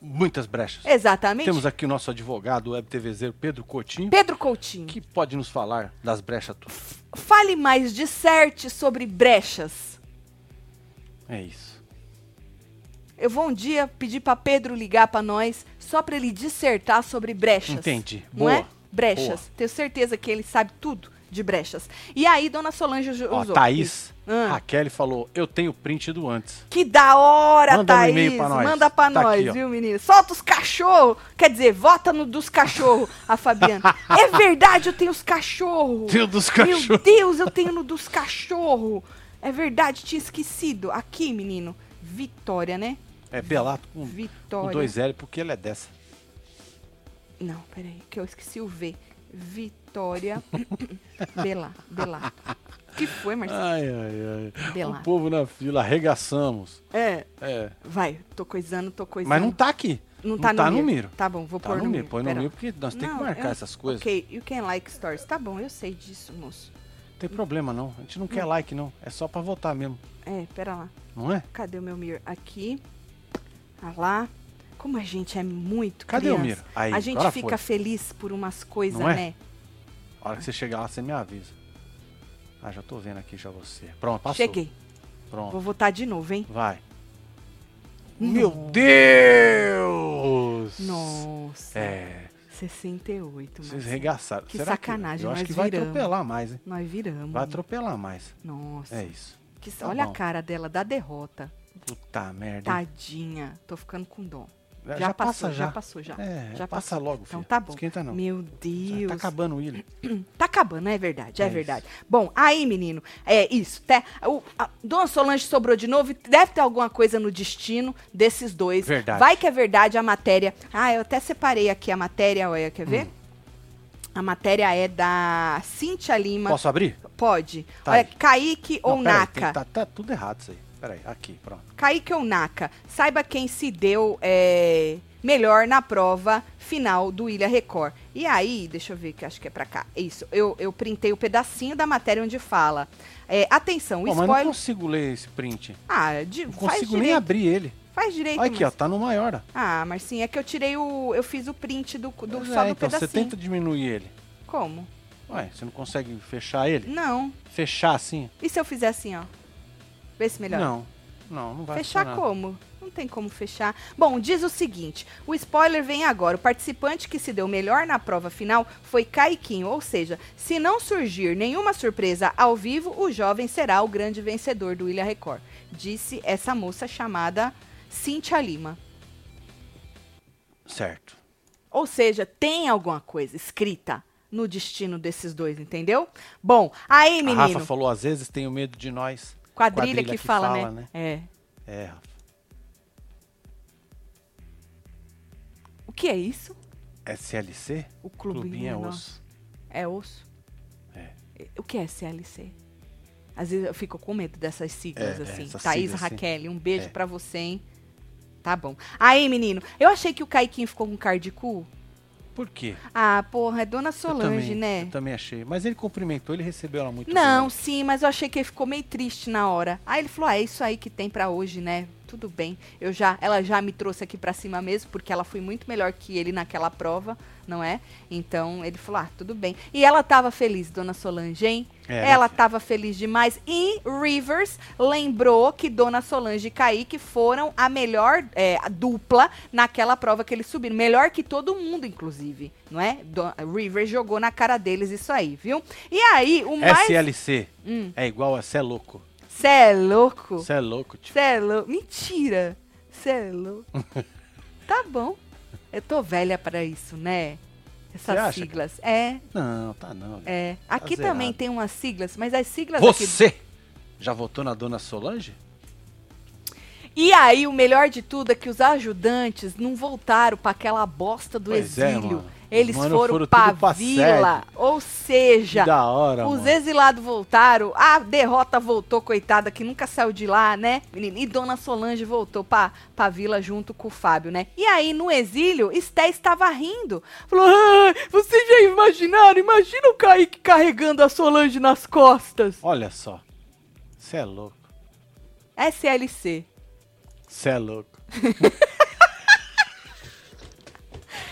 Muitas brechas. Exatamente. Temos aqui o nosso advogado, web TVzeiro Pedro Coutinho, Pedro Coutinho. que pode nos falar das brechas. Fale mais de certe sobre brechas. É isso. Eu vou um dia pedir pra Pedro ligar pra nós só pra ele dissertar sobre brechas. Entendi. Não Boa. é? Brechas. Boa. Tenho certeza que ele sabe tudo de brechas. E aí, dona Solange ju- Ó, usou. Thaís, Ah. Raquel falou, eu tenho print do antes. Que da hora, Manda um Thaís. e-mail pra nós. Manda pra Tá nós, aqui, viu, menino? Solta os cachorros. Quer dizer, vota no dos cachorros, a Fabiana. é verdade, eu tenho os cachorros. Tenho dos Meu cachorros. Deus, eu tenho no dos cachorros. É verdade, tinha esquecido. Aqui, menino. Vitória, né? É Belato com, com Vitória. dois L, porque ele é dessa. Não, peraí, que eu esqueci o V. Vitória. Bela, Belato. O que foi, Marcelo? Ai, ai, ai. Belato. O povo na fila, arregaçamos. É. É. Vai, tô coisando, tô coisando. Mas não tá aqui. Não tá, tá no, no miro. miro. Tá bom, vou Tá pôr no no miro, põe no miro, porque nós temos que Não, marcar eu- essas coisas. Ok, you can like stories. Tá bom, eu sei disso, moço. Não tem problema não. A gente não quer like não. É só pra votar mesmo. É, pera lá. Não é? Cadê o meu mir? Aqui. Ah lá. Como a gente é muito Cadê o. Miro? Aí, a gente fica foi. feliz por umas coisas, é? né? A hora que você chegar lá, você me avisa. Ah, já tô vendo aqui já você. Pronto, passou. Cheguei. Pronto. Vou votar de novo, hein? Vai. Nossa. Meu Deus! Nossa. É, 68, vocês regaçaram. Que Será sacanagem, Que, eu acho que vai viramos. atropelar mais, hein? Nós viramos. Vai atropelar mais. Nossa. É isso. Que- Tá olha bom. a cara dela, da derrota. Puta merda. Tadinha. Tô ficando com dó. Já, Já, passou, passa já. já. passou, já. É, já passa passou. logo, Então filho. tá bom. Esquenta não. Meu Tá Deus. acabando o William. Tá acabando, é verdade, é, É verdade. Bom, aí, menino, é isso. Tá, o, a, Dona Solange sobrou de novo. Deve ter alguma coisa no destino desses dois. Verdade. Vai que é verdade a matéria. Ah, eu até separei aqui a matéria, olha, quer ver? Hum. A matéria é da Cintia Lima. Posso abrir? Pode. Tá olha, aí. Kaique ou Não, peraí, Naka. tá, tá tudo errado isso aí. Peraí, aqui, pronto. Kaique ou Naka, saiba quem se deu é, melhor na prova final do Ilha Record. E aí, deixa eu ver que acho que é pra cá. Isso, eu, eu printei o pedacinho da matéria onde fala. É, atenção, Pô, mas não spoiler. consigo ler esse print. Ah, de, Não consigo nem abrir ele. Faz direito. Olha aqui, ó, Marcinho. tá no maior. ó. Ah, Marcinho, é que eu tirei o. Eu fiz o print do, do só é, do então você pedacinho. tenta diminuir ele. Como? Ué, você não consegue fechar ele? Não. Fechar assim? E se eu fizer assim, ó? Vê se melhor. Não. Não, não vai Fechar funcionar. como? Não tem como fechar. Bom, diz o seguinte: o spoiler vem agora. O participante que se deu melhor na prova final foi Caiquinho. Ou seja, se não surgir nenhuma surpresa ao vivo, o jovem será o grande vencedor do Ilha Record. Disse essa moça chamada Cintia Lima. Certo. Ou seja, tem alguma coisa escrita no destino desses dois, entendeu? Bom, aí, A menino. Rafa falou, às vezes tenho medo de nós. Quadrilha, quadrilha que, que fala, fala, né? né? É. É, Rafa. O que é isso? SLC? O clubinho, Clubinho é nosso. osso. É osso? É. O que é CLC? Às vezes eu fico com medo dessas siglas, É, é, assim. essas Thaís siglas, sim. Raquel, um beijo É. pra você, hein? Tá bom. Aí, menino, eu achei que o Caiquinho ficou com de cu. Por quê? Ah, porra, é Dona Eu Solange, também, né? Eu também achei. Mas ele cumprimentou, ele recebeu ela muito Não, bem. sim, mas eu achei que ele ficou meio triste na hora. Aí ele falou: ah, é isso aí que tem pra hoje, né? Tudo bem. Eu já, ela já me trouxe aqui pra cima mesmo, porque ela foi muito melhor que ele naquela prova, não é? Então ele falou: ah, tudo bem. E ela tava feliz, Dona Solange, hein? É, ela né, filha? tava feliz demais. E Rivers lembrou que Dona Solange e Kaique foram a melhor é, dupla naquela prova que eles subiram. Melhor que todo mundo, inclusive, não é? Do- Rivers jogou na cara deles isso aí, viu? E aí, o mais. SLC Hum. é igual a cê é louco. Cê é louco? Cê é louco, tio. Cê é louco? Mentira! Cê é louco. tá bom. Eu tô velha pra isso, né? Essas siglas. É, Não, tá não. é. Aqui zerado. também tem umas siglas, mas as siglas aqui. Você já votou na dona Solange? E aí, o melhor de tudo é que os ajudantes não voltaram pra aquela bosta do Pois é, exílio. mano. Eles mano foram, foram pra vila. Ou seja, hora, Os mano. exilados voltaram, a derrota voltou, coitada, que nunca saiu de lá, né? E Dona Solange voltou pra, pra vila junto com o Fábio, né? E aí, no exílio, Esté estava rindo. Falou, ah, vocês já imaginaram? Imagina o Kaique carregando a Solange nas costas. Olha só. Cê é louco. SLC. Cê é louco.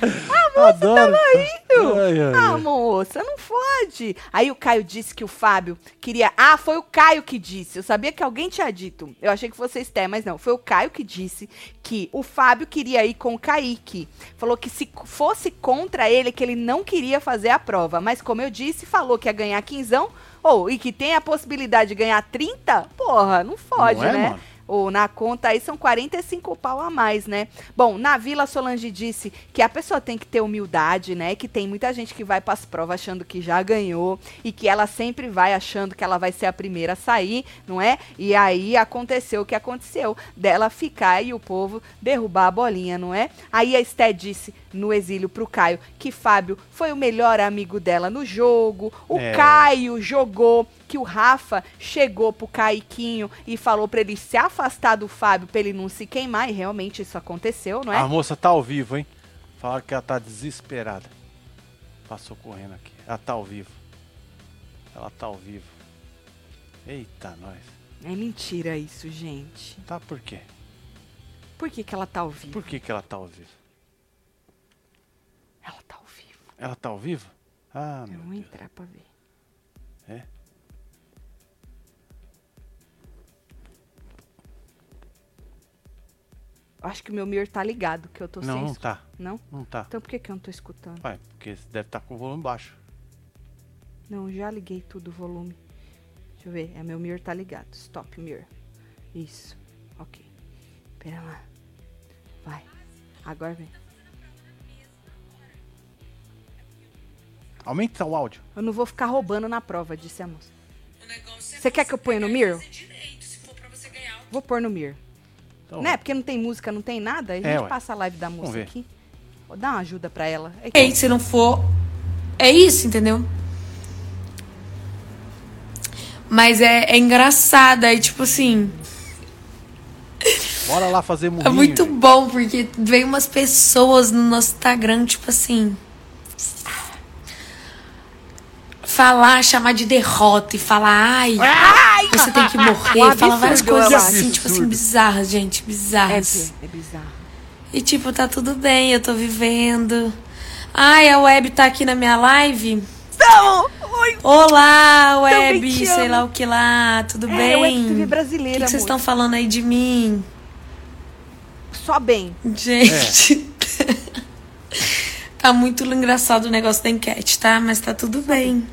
A moça Adoro. tava rindo. Ai, ai, Ah, ai. moça, não pode. Aí o Caio disse que o Fábio queria. Ah, foi o Caio que disse. Eu sabia que alguém tinha dito. Eu achei que fosse Esté, mas não. Foi o Caio que disse que o Fábio queria ir com o Kaique. Falou que se fosse contra ele, que ele não queria fazer a prova. Mas como eu disse, falou que ia ganhar quinzão. Ou, e que tem a possibilidade de ganhar 30? Porra, não fode, Não é, né? mano? Ou na conta aí são 45 pau a mais, né? Bom, na Vila Solange disse que a pessoa tem que ter humildade, né? Que tem muita gente que vai para as provas achando que já ganhou e que ela sempre vai achando que ela vai ser a primeira a sair, não é? E aí aconteceu o que aconteceu, dela ficar e o povo derrubar a bolinha, não é? Aí a Esté disse no exílio pro Caio que Fábio foi o melhor amigo dela no jogo. O É. Caio jogou que o Rafa chegou pro Caiquinho e falou pra ele se afastar do Fábio pra ele não se queimar, e realmente isso aconteceu, não é? A moça tá ao vivo, hein? Falaram que ela tá desesperada. Passou correndo aqui. Ela tá ao vivo. Ela tá ao vivo. Eita, nós. É mentira isso, gente. Tá por quê? Por que, que ela tá ao vivo? Por que, que ela tá ao vivo? Ela tá ao vivo. Ela tá ao vivo? Ah, Eu meu vou Deus. entrar pra ver. É? Acho que o meu mirror tá ligado, que eu tô Não, sem. não escu- tá. Não? Não tá. Então por que, que eu não tô escutando? Vai, porque você deve estar com o volume baixo. Não, já liguei tudo o volume. Deixa eu ver. É, meu mirror tá ligado. Stop mirror. Isso. Ok. Pera lá. Vai. Agora vem. Aumenta o áudio. Eu não vou ficar roubando na prova, disse a moça. É Você quer que eu ponha no mirror? direito, ganhar um Vou pôr no mirror. Então, Né? Porque não tem música, não tem nada. A gente É, passa a live da ver. aqui. Vou dar uma ajuda pra ela. É Ei, se não for. É isso, entendeu? Mas é, é engraçado, aí tipo assim. Bora lá fazer murrinho. É muito gente. bom, porque veio umas pessoas no nosso Instagram, tipo assim. Falar, chamar de derrota e falar, ai, você tem que morrer. Um falar várias coisas assim, tipo assim, bizarras, gente, É, bizarras. é bizarro. E tipo, tá tudo bem, eu tô vivendo. Ai, a Web tá aqui na minha live. Não! Oi! Olá, Web, sei lá o que lá, tudo É, bem? Web TV O brasileira, que que vocês estão falando aí de mim? Só bem. Gente. tá muito engraçado o negócio da enquete, tá? Mas tá tudo bem.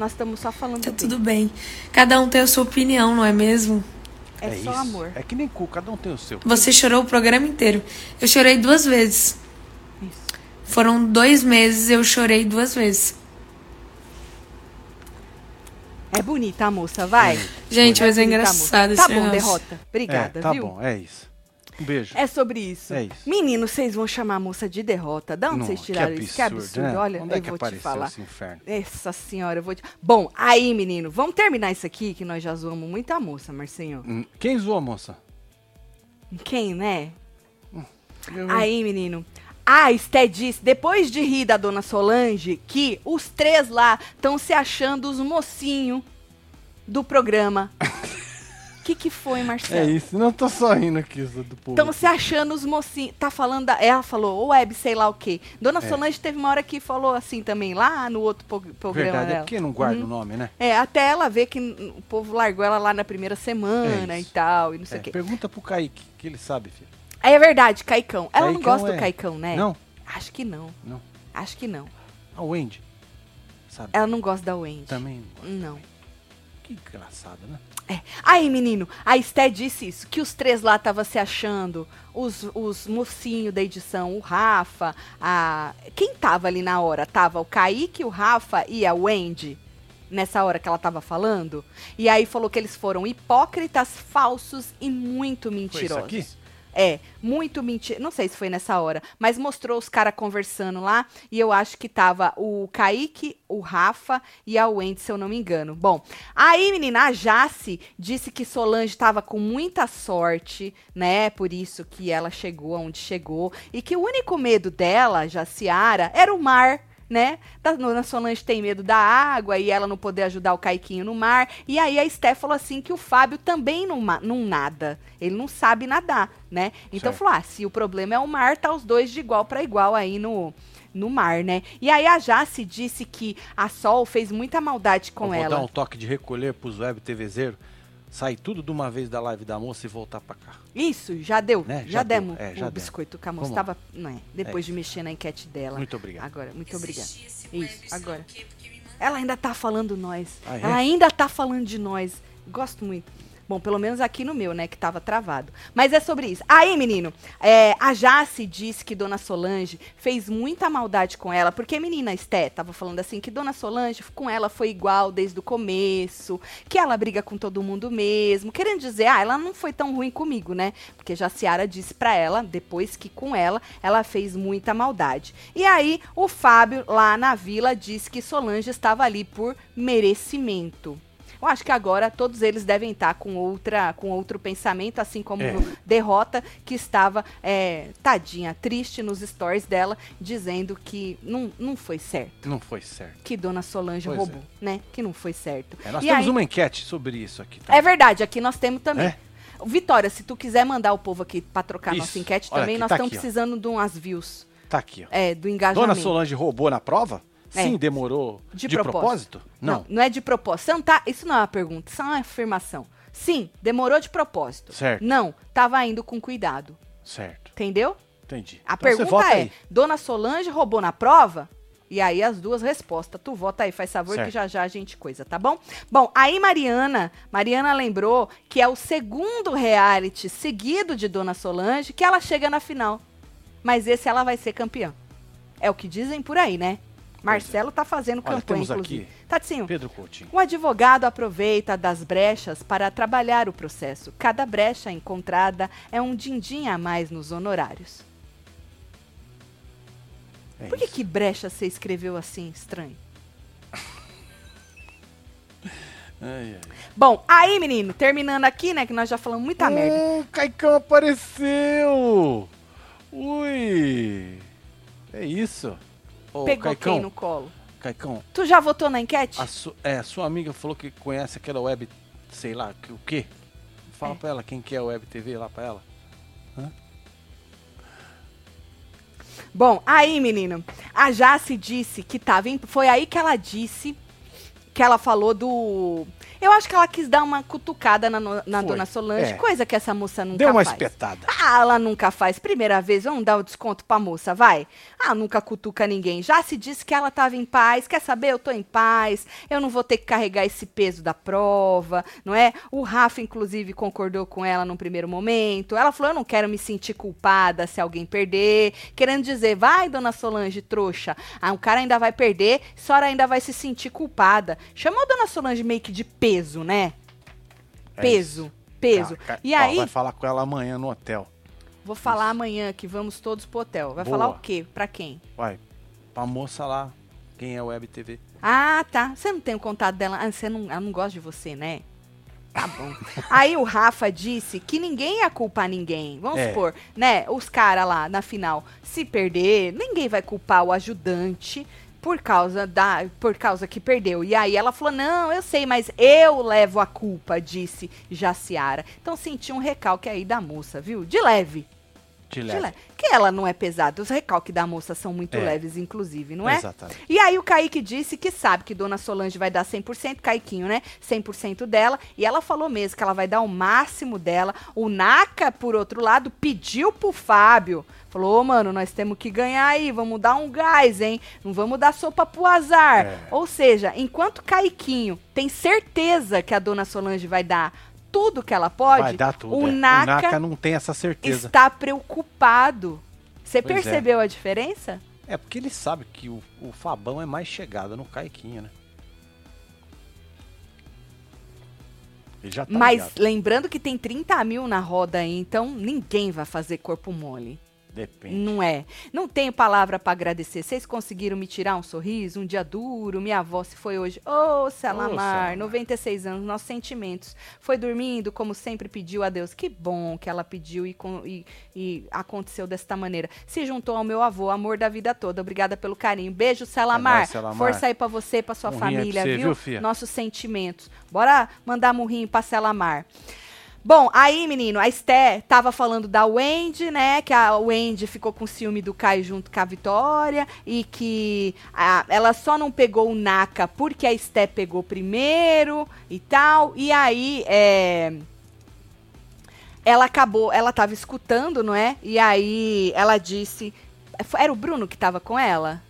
Nós estamos só falando Tá bem. tudo bem. Cada um tem a sua opinião, não é mesmo? É, só isso. amor. É que nem cu, cada um tem o seu. Você chorou o programa inteiro. Eu chorei duas vezes. Isso. Foram dois meses, eu chorei duas vezes. É bonita a moça, vai. Gente, mas é bonita engraçado esse Tá bom, negócio. derrota. Obrigada, é, tá viu? bom, é isso. Um beijo. É sobre isso. É isso. Menino, vocês vão chamar a moça de derrota. Da onde vocês tiraram isso? Que absurdo. né? Olha, Onde é eu que vou te falar. esse inferno? Essa senhora, eu vou te... Bom, aí, menino, vamos terminar isso aqui, que nós já zoamos muito a moça, Marcinho. Hum, Quem zoou, moça? Quem, né? Eu- Aí, menino. A Esté disse, depois de rir da dona Solange, que os três lá estão se achando os mocinhos do programa. Que, que foi, É Marcelo? isso, não tô só rindo aqui do povo. Estão se achando os mocinhos. Tá falando da. Ela falou, o web, sei lá o quê. Dona É. Solange teve uma hora que falou assim também, lá no outro programa Verdade, é dela. porque não guarda Uhum. o nome, né? É, até ela ver que o povo largou ela lá na primeira semana É e tal, e não sei É, o quê. pergunta pro Kaique, que ele sabe, filho. É verdade, Caicão. Ela não Caicão gosta é- do Caicão, né? Não, Acho que não. não. Acho que não. A Wendy, sabe? Ela não gosta da Wendy. Também. Não. Que engraçado, né? É. Aí, menino, a Esté disse isso, que os três lá estavam se achando, os, os mocinhos da edição, o Rafa, a... Quem tava ali na hora? Tava o Kaique, o Rafa e a Wendy, nessa hora que ela tava falando. E aí falou que eles foram hipócritas, falsos e muito Foi isso mentirosos. aqui? É, muito mentira. Não sei se foi nessa hora, mas mostrou os caras conversando lá e eu acho que tava o Kaique, o Rafa e a Wendy, se eu não me engano. Bom, aí, menina, a Jace disse que Solange tava com muita sorte, né? Por isso que ela chegou aonde chegou e que o único medo dela, Jaciara, era o mar. Né? Da Dona Solange tem medo da água e ela não poder ajudar o Caiquinho no mar. E aí a Esté falou assim que o Fábio também não, não nada. Ele não sabe nadar, né? Então Certo. falou: ah, se o problema é o mar, tá os dois de igual para igual aí no, no mar, né? E aí a Jace disse que a Sol fez muita maldade com Eu vou ela. dar um toque de recolher pros web TVzeiros, sair tudo de uma vez da live da moça e voltar pra cá. Isso, já deu. Né? Já, Já deu, demos é, o já deu. biscoito que a moça Vamos tava. Não é, depois É de mexer na enquete dela. Muito obrigado. Agora, muito obrigada. Isso, agora. o Ela ainda tá falando nós. Ah, é? Ela ainda tá falando de nós. Gosto muito. Bom, pelo menos aqui no meu, né, que tava travado. Mas é sobre isso. Aí, menino, é, a Jace disse que Dona Solange fez muita maldade com ela, porque menina Esté tava falando assim que Dona Solange com ela foi igual desde o começo, que ela briga com todo mundo mesmo, querendo dizer, ah, ela não foi tão ruim comigo, né? Porque Jaciara disse pra ela, depois que com ela, ela fez muita maldade. E aí, o Fábio, lá na vila, disse que Solange estava ali por merecimento. Eu acho que agora todos eles devem estar com outra, com outro pensamento, assim como É. derrota que estava é, tadinha, triste nos stories dela, dizendo que não, não foi certo. Não foi certo. Que Dona Solange Pois roubou, né? Que não foi certo. É, nós E temos aí- uma enquete sobre isso aqui. tá? É verdade, aqui nós temos também. É? Vitória, se tu quiser mandar o povo aqui pra trocar Isso. nossa enquete Olha também, aqui, nós tá estamos aqui, ó. precisando de umas views. Tá aqui, ó. É, do engajamento. Dona Solange roubou na prova? É. Sim, demorou. De De, propósito. propósito? Não. Não, é de propósito. Não tá, isso não é uma pergunta, isso é uma afirmação. Sim, demorou de propósito. Certo. Não, tava indo com cuidado. Certo. Entendeu? Entendi. A Então pergunta é: aí. Dona Solange roubou na prova? E aí as duas respostas. Tu vota aí, faz favor, Certo. que já já a gente coisa, tá bom? Bom, aí Mariana, Mariana lembrou que é o segundo reality seguido de Dona Solange que ela chega na final. Mas esse ela vai ser campeã. É o que dizem por aí, né? Marcelo tá fazendo Olha, campanha, inclusive. aqui Tatinho, Pedro Coutinho. o advogado aproveita das brechas para trabalhar o processo. Cada brecha encontrada é um din-din a mais nos honorários. É Por que, que brecha você escreveu assim, estranho? Ai, ai. Bom, aí, menino, terminando aqui, né, que nós já falamos muita merda. Hum, Caicão apareceu! Ui! É isso. Ô, Pegou Caicão, quem no colo? Caicão, Tu já votou na enquete? a, su- é, a sua amiga falou que conhece aquela web, sei lá, que, o quê? Fala É. pra ela quem que é a web TV lá pra ela. Bom, aí, menino, a Jace disse que tava em... Foi aí que ela disse que ela falou do... Eu acho que ela quis dar uma cutucada na, no- na Dona Solange, é. coisa que essa moça nunca Deu uma faz. espetada. Ah, ela nunca faz. Primeira vez, vamos dar o desconto pra moça, vai. Ah, nunca cutuca ninguém. Já se disse que ela tava em paz. Quer saber? Eu tô em paz. Eu não vou ter que carregar esse peso da prova, não é? O Rafa, inclusive, concordou com ela num primeiro momento. Ela falou: eu não quero me sentir culpada se alguém perder. Querendo dizer, vai, dona Solange, trouxa. Ah, o cara ainda vai perder, a senhora ainda vai se sentir culpada. Chamou a dona Solange meio que de peso, né? É Peso. isso. Peso. Tá, e ó, aí. Vai falar com ela amanhã no hotel. Vou falar amanhã que vamos todos pro hotel. Vai Boa. falar o quê? Pra quem? Vai. Pra moça lá, quem é web TV. Ah, tá. Você não tem o contato dela. Ah, você não, ela não gosta de você, né? Tá bom. Aí o Rafa disse que ninguém ia culpar ninguém. Vamos É. supor, né? Os caras lá na final, se perder, ninguém vai culpar o ajudante por causa da por causa que perdeu. E aí ela falou: "Não, eu sei, mas eu levo a culpa", disse Jaciara. Então senti um recalque aí da moça, viu? De leve. De leva. leve. Que ela não é pesada. Os recalques da moça são muito É. leves, inclusive, não é? Exatamente. E aí o Kaique disse que sabe que Dona Solange vai dar 100%, Caiquinho, né? 100% dela. E ela falou mesmo que ela vai dar o máximo dela. O Naka, por outro lado, pediu pro Fábio. Falou, ô, mano, nós temos que ganhar aí, vamos dar um gás, hein? Não vamos dar sopa pro azar. É. Ou seja, enquanto Caiquinho tem certeza que a Dona Solange vai dar tudo que ela pode, tudo. o é. Naka, o Naka não tem essa certeza. está preocupado. Você Pois é. percebeu a diferença? É porque ele sabe que o, o Fabão é mais chegado no Caiquinho, né? Tá Mas ligado. lembrando que tem 30 mil na roda aí, então ninguém vai fazer corpo mole. Depende. Não é. Não tenho palavra pra agradecer. Vocês conseguiram me tirar um sorriso, um dia duro. Minha avó se foi hoje. Ô, Selamar, Selamar. 96 anos, nossos sentimentos. Foi dormindo, como sempre pediu a Deus. Que bom que ela pediu e, e- e aconteceu desta maneira. Se juntou ao meu avô, amor da vida toda. Obrigada pelo carinho. Beijo, Selamar. É. Força aí pra você e pra sua família, você, viu? viu, fia? Nossos sentimentos. Bora mandar murrinho pra Selamar. Bom, aí, menino, a Esté tava falando da Wendy, né? Que a Wendy ficou com ciúme do Caio junto com a Vitória e que a- ela só não pegou o Naka porque a Esté pegou primeiro e tal. E aí, é, ela acabou, ela tava escutando, não é? E aí ela disse. Era o Bruno que tava com ela?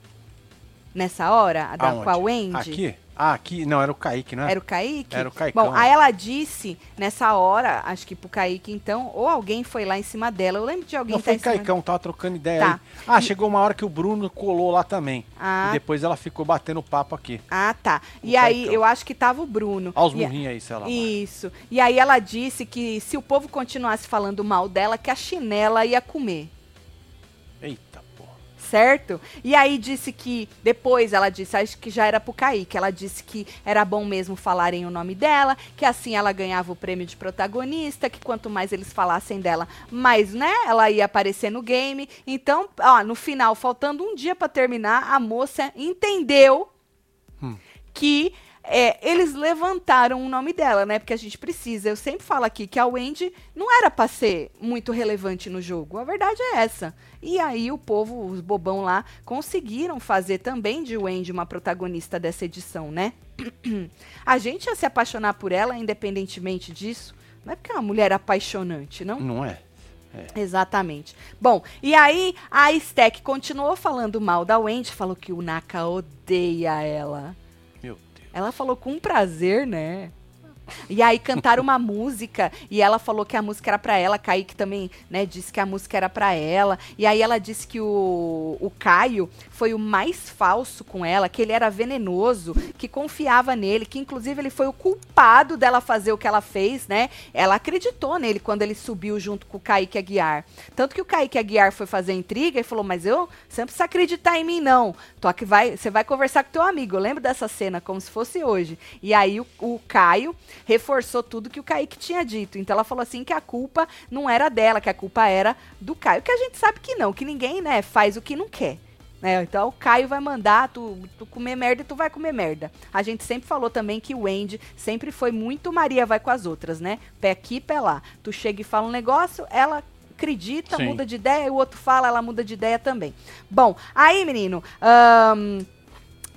Nessa hora? a Da, Aonde? com a Wendy? Aqui? Ah, aqui. Não, era o Kaique, não é? Era o Kaique? Era o Caicão. Bom, aí ela disse, nessa hora, acho que pro Kaique então, ou alguém foi lá em cima dela. Eu lembro de alguém Não tá foi cima Caicão, tava trocando ideia Tá. aí. Ah, E- chegou uma hora que o Bruno colou lá também. Ah. E depois ela ficou batendo papo aqui. Ah, tá. E O aí, Caicão. eu acho que tava o Bruno. Olha os E- murrinhos aí, sei lá. Isso. E aí ela disse que se o povo continuasse falando mal dela, que a chinela ia comer. Eita. Certo? E aí disse que, depois ela disse, acho que já era pro Kaique, ela disse que era bom mesmo falarem o nome dela, que assim ela ganhava o prêmio de protagonista, que quanto mais eles falassem dela, mais, né, ela ia aparecer no game. Então, ó, no final, faltando um dia pra terminar, a moça entendeu Hum. que é, eles levantaram o nome dela, né? Porque a gente precisa. Eu sempre falo aqui que a Wendy não era pra ser muito relevante no jogo. A verdade é essa. E aí o povo, os bobão lá, conseguiram fazer também de Wendy uma protagonista dessa edição, né? a gente ia se apaixonar por ela, independentemente disso. Não é porque é uma mulher apaixonante, não? Não é? Exatamente. Bom, e aí a Stack continuou falando mal da Wendy, falou que o Naka odeia ela. Ela falou com prazer, né? E aí cantaram uma música e ela falou que a música era para ela. Kaique também, né, disse que a música era para ela. E aí ela disse que o, o Caio foi o mais falso com ela, que ele era venenoso, que confiava nele, que inclusive ele foi o culpado dela fazer o que ela fez, né? Ela acreditou nele quando ele subiu junto com o Kaique Aguiar. Tanto que o Kaique Aguiar foi fazer intriga e falou: Mas eu, você não precisa acreditar em mim, não. Tô que vai, você vai conversar com teu amigo. Eu lembro dessa cena como se fosse hoje. E aí o, o Caio reforçou tudo que o Kaique tinha dito. Então ela falou assim que a culpa não era dela, que a culpa era do Caio. Que a gente sabe que não, que ninguém, né, faz o que não quer. Né? Então o Caio vai mandar tu, tu comer merda e tu vai comer merda. A gente sempre falou também que o Wendy sempre foi muito Maria vai com as outras, né? Pé aqui, pé lá. Tu chega e fala um negócio, ela acredita, Sim. muda de ideia, e o outro fala, ela muda de ideia também. Bom, aí, menino,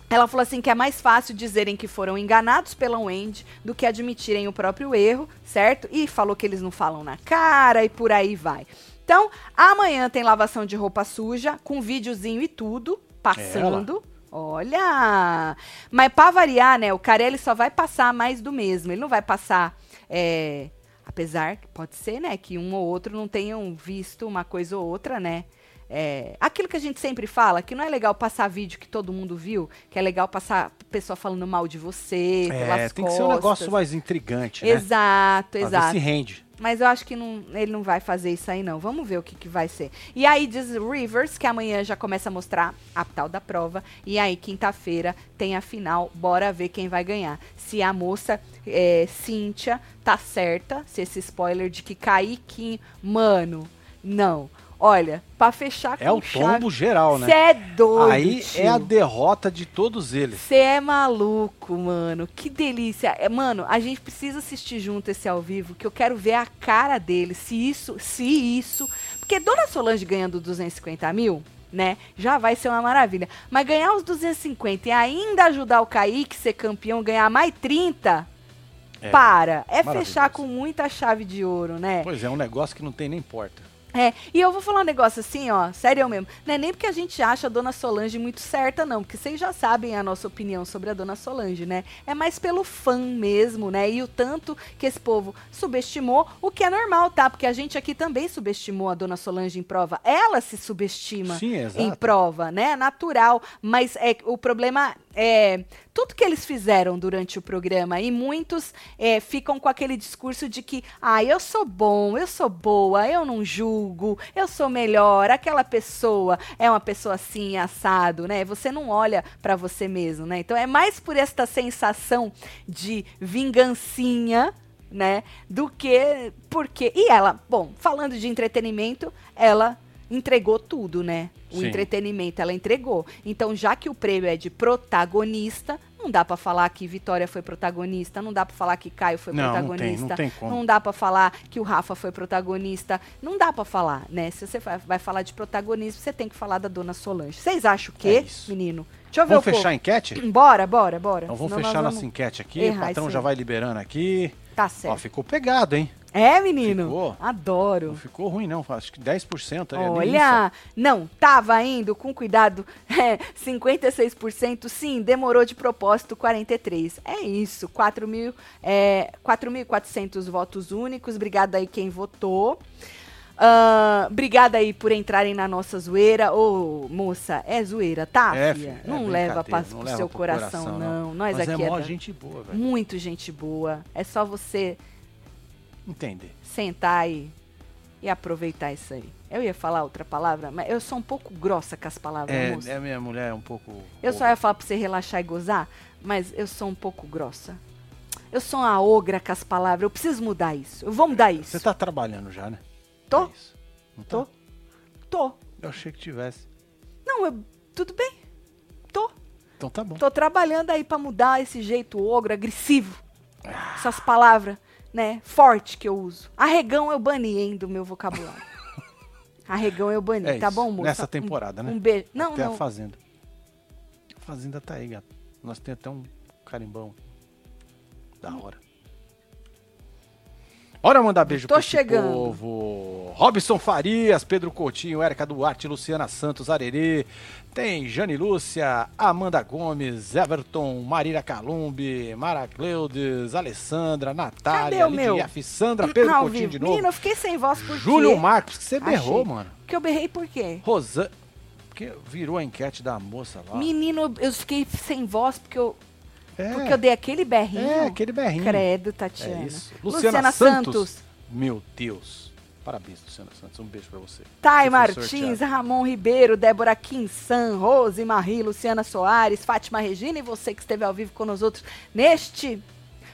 ela falou assim que é mais fácil dizerem que foram enganados pela Wendy do que admitirem o próprio erro, certo? E falou que eles não falam na cara e por aí vai. Então, amanhã tem lavação de roupa suja, com videozinho e tudo, passando. Olha! Mas pra variar, né? O Carelli só vai passar mais do mesmo. Ele não vai passar. é, apesar que pode ser, né? Que um ou outro não tenham visto uma coisa ou outra, né? É, aquilo que a gente sempre fala, que não é legal passar vídeo que todo mundo viu, que é legal passar pessoa falando mal de você, É, pelas tem que ser um negócio mais intrigante, né? Exato, Pra ver exato. se rende. Mas eu acho que não- ele não vai fazer isso aí, não. Vamos ver o que, que vai ser. E aí diz Rivers que amanhã já começa a mostrar a tal da prova. E aí, quinta-feira, tem a final. Bora ver quem vai ganhar. Se a moça é, Cíntia tá certa, se esse spoiler de que Kaique, mano, não. Olha, pra fechar com É o chave- tombo geral, né? é doido, Aí é a tio. derrota de todos eles. Você é maluco, mano. Que delícia. É, mano, a gente precisa assistir junto esse ao vivo, que eu quero ver a cara dele. Se isso, se isso. Porque Dona Solange ganhando 250 mil, né? Já vai ser uma maravilha. Mas ganhar os 250 e ainda ajudar o Kaique ser campeão, ganhar mais 30. É, para. É fechar com muita chave de ouro, né? Pois é, um negócio que não tem nem porta. É, e eu vou falar um negócio assim, ó, sério mesmo. Não é nem porque a gente acha a Dona Solange muito certa, não, porque vocês já sabem a nossa opinião sobre a Dona Solange, né? É mais pelo fã mesmo, né? E o tanto que esse povo subestimou, o que é normal, tá? Porque a gente aqui também subestimou a Dona Solange em prova. Ela se subestima Sim, em prova, né? Natural, mas é o problema é tudo que eles fizeram durante o programa e muitos é, ficam com aquele discurso de que, ah, eu sou bom, eu sou boa, eu não julgo, eu sou melhor, aquela pessoa é uma pessoa assim, assado, né? Você não olha pra você mesmo, né? Então é mais por esta sensação de vingancinha né? Do que porque e ela, bom, falando de entretenimento, ela entregou tudo, né? O Sim. entretenimento ela entregou. Então, já que o prêmio é de protagonista, não dá pra falar que Vitória foi protagonista, não dá pra falar que Caio foi Não, não tem, protagonista, não tem não dá pra falar que o Rafa foi protagonista, não dá pra falar, né? Se você vai, falar de protagonismo, você tem que falar da Dona Solange. Vocês acham o quê, É menino? Deixa eu ver Vamos o povo. fechar a enquete? Bora, bora, bora. Então vamos Senão fechar vamos- nossa enquete aqui. o patrão já vai liberando aqui. Tá Ó, certo. ficou pegado, hein? É, menino? Ficou. Adoro. Não ficou ruim, não. Acho que 10% ali. ali, Olha, não, tava indo com cuidado, é, 56%, sim, demorou de propósito 43%. É isso, 4 mil, é, 4.400 votos únicos, obrigada aí quem votou. Ah, obrigada aí por entrarem na nossa zoeira. Ô, moça, é zoeira, tá, É, filha? é não leva pra, não pro leva seu pro coração, coração, não. não. Nós Mas aqui é é mó gente boa, velho. muito gente boa. É só você Entender. sentar e, e aproveitar isso aí. Eu ia falar outra palavra, mas eu sou um pouco grossa com as palavras, É, moça. é minha mulher é um pouco. Eu só ia falar pra você relaxar e gozar, mas eu sou um pouco grossa. Eu sou uma ogra com as palavras. Eu preciso mudar isso. Eu vou mudar isso. Você tá trabalhando já, né? Tô? É isso. Não tá? Tô. Tô. Eu achei que tivesse. Não, eu. Tudo bem. Tô. então tá bom. Tô trabalhando aí pra mudar esse jeito ogro, agressivo. Essas palavras, né, forte que eu uso. Arregão eu bani, hein, do meu vocabulário. Arregão eu bani, É tá isso. bom, moça? Nessa Um- temporada, né? Um beijo. Não, Até não. a Fazenda. A Fazenda tá aí, gato. Nós temos até um carimbão. Da hora. Bora mandar beijo Tô esse chegando. povo. Robson Farias, Pedro Coutinho, Érica Duarte, Luciana Santos, Arerê. Tem Jane Lúcia, Amanda Gomes, Everton, Marília Calumbi, Mara Cleudes, Alessandra, Natália, Cadê o meu? Lidia F. Sandra, Pedro Ao Coutinho de novo. Menino, eu fiquei sem voz por Júlio quê? Marcos, que você berrou, Achei. mano. Que eu berrei por quê? Rosana. Porque virou a enquete da moça lá. Menino, eu fiquei sem voz porque eu, é, porque eu dei aquele berrinho. é, aquele berrinho. Credo, Tatiana. É isso. Luciana, Santos. Meu Deus. Parabéns, Luciana Santos. Um beijo pra você. Thay Martins, sorteada. Ramon Ribeiro, Débora Quinsan, Rose Marie, Luciana Soares, Fátima Regina e você que esteve ao vivo com nós outros neste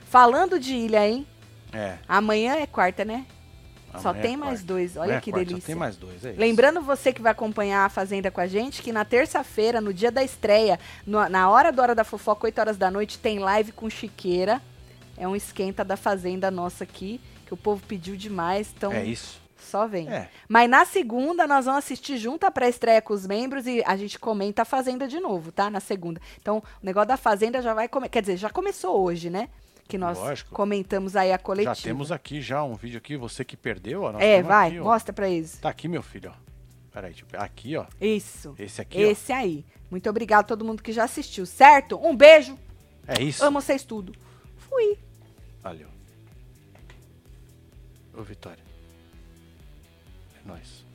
Falando de Ilha, hein? É. Amanhã é quarta, né? Só tem é mais dois. Olha Amanhã que delícia. Só tem mais dois, é isso. Lembrando você que vai acompanhar a Fazenda com a gente, que na terça-feira, no dia da estreia, no- na hora do Hora da Fofoca, 8 horas da noite, tem live com Chiqueira. É um esquenta da Fazenda nossa aqui, que o povo pediu demais, então É isso. só vem. É. Mas na segunda, nós vamos assistir junto a pré-estreia com os membros e a gente comenta a Fazenda de novo, tá? Na segunda. Então, o negócio da Fazenda já vai... Quer dizer, já começou hoje, né? que nós Lógico. comentamos aí a coletiva. Já temos aqui já um vídeo aqui, você que perdeu, ó. É, vai, aqui, mostra para eles. Tá aqui, meu filho, ó. Peraí, tipo, aqui, ó. Isso. Esse aqui, Esse ó. aí. Muito obrigado a todo mundo que já assistiu, certo? Um beijo. É isso. Amo vocês tudo. Fui. Valeu. Ô, Vitória. É nóis.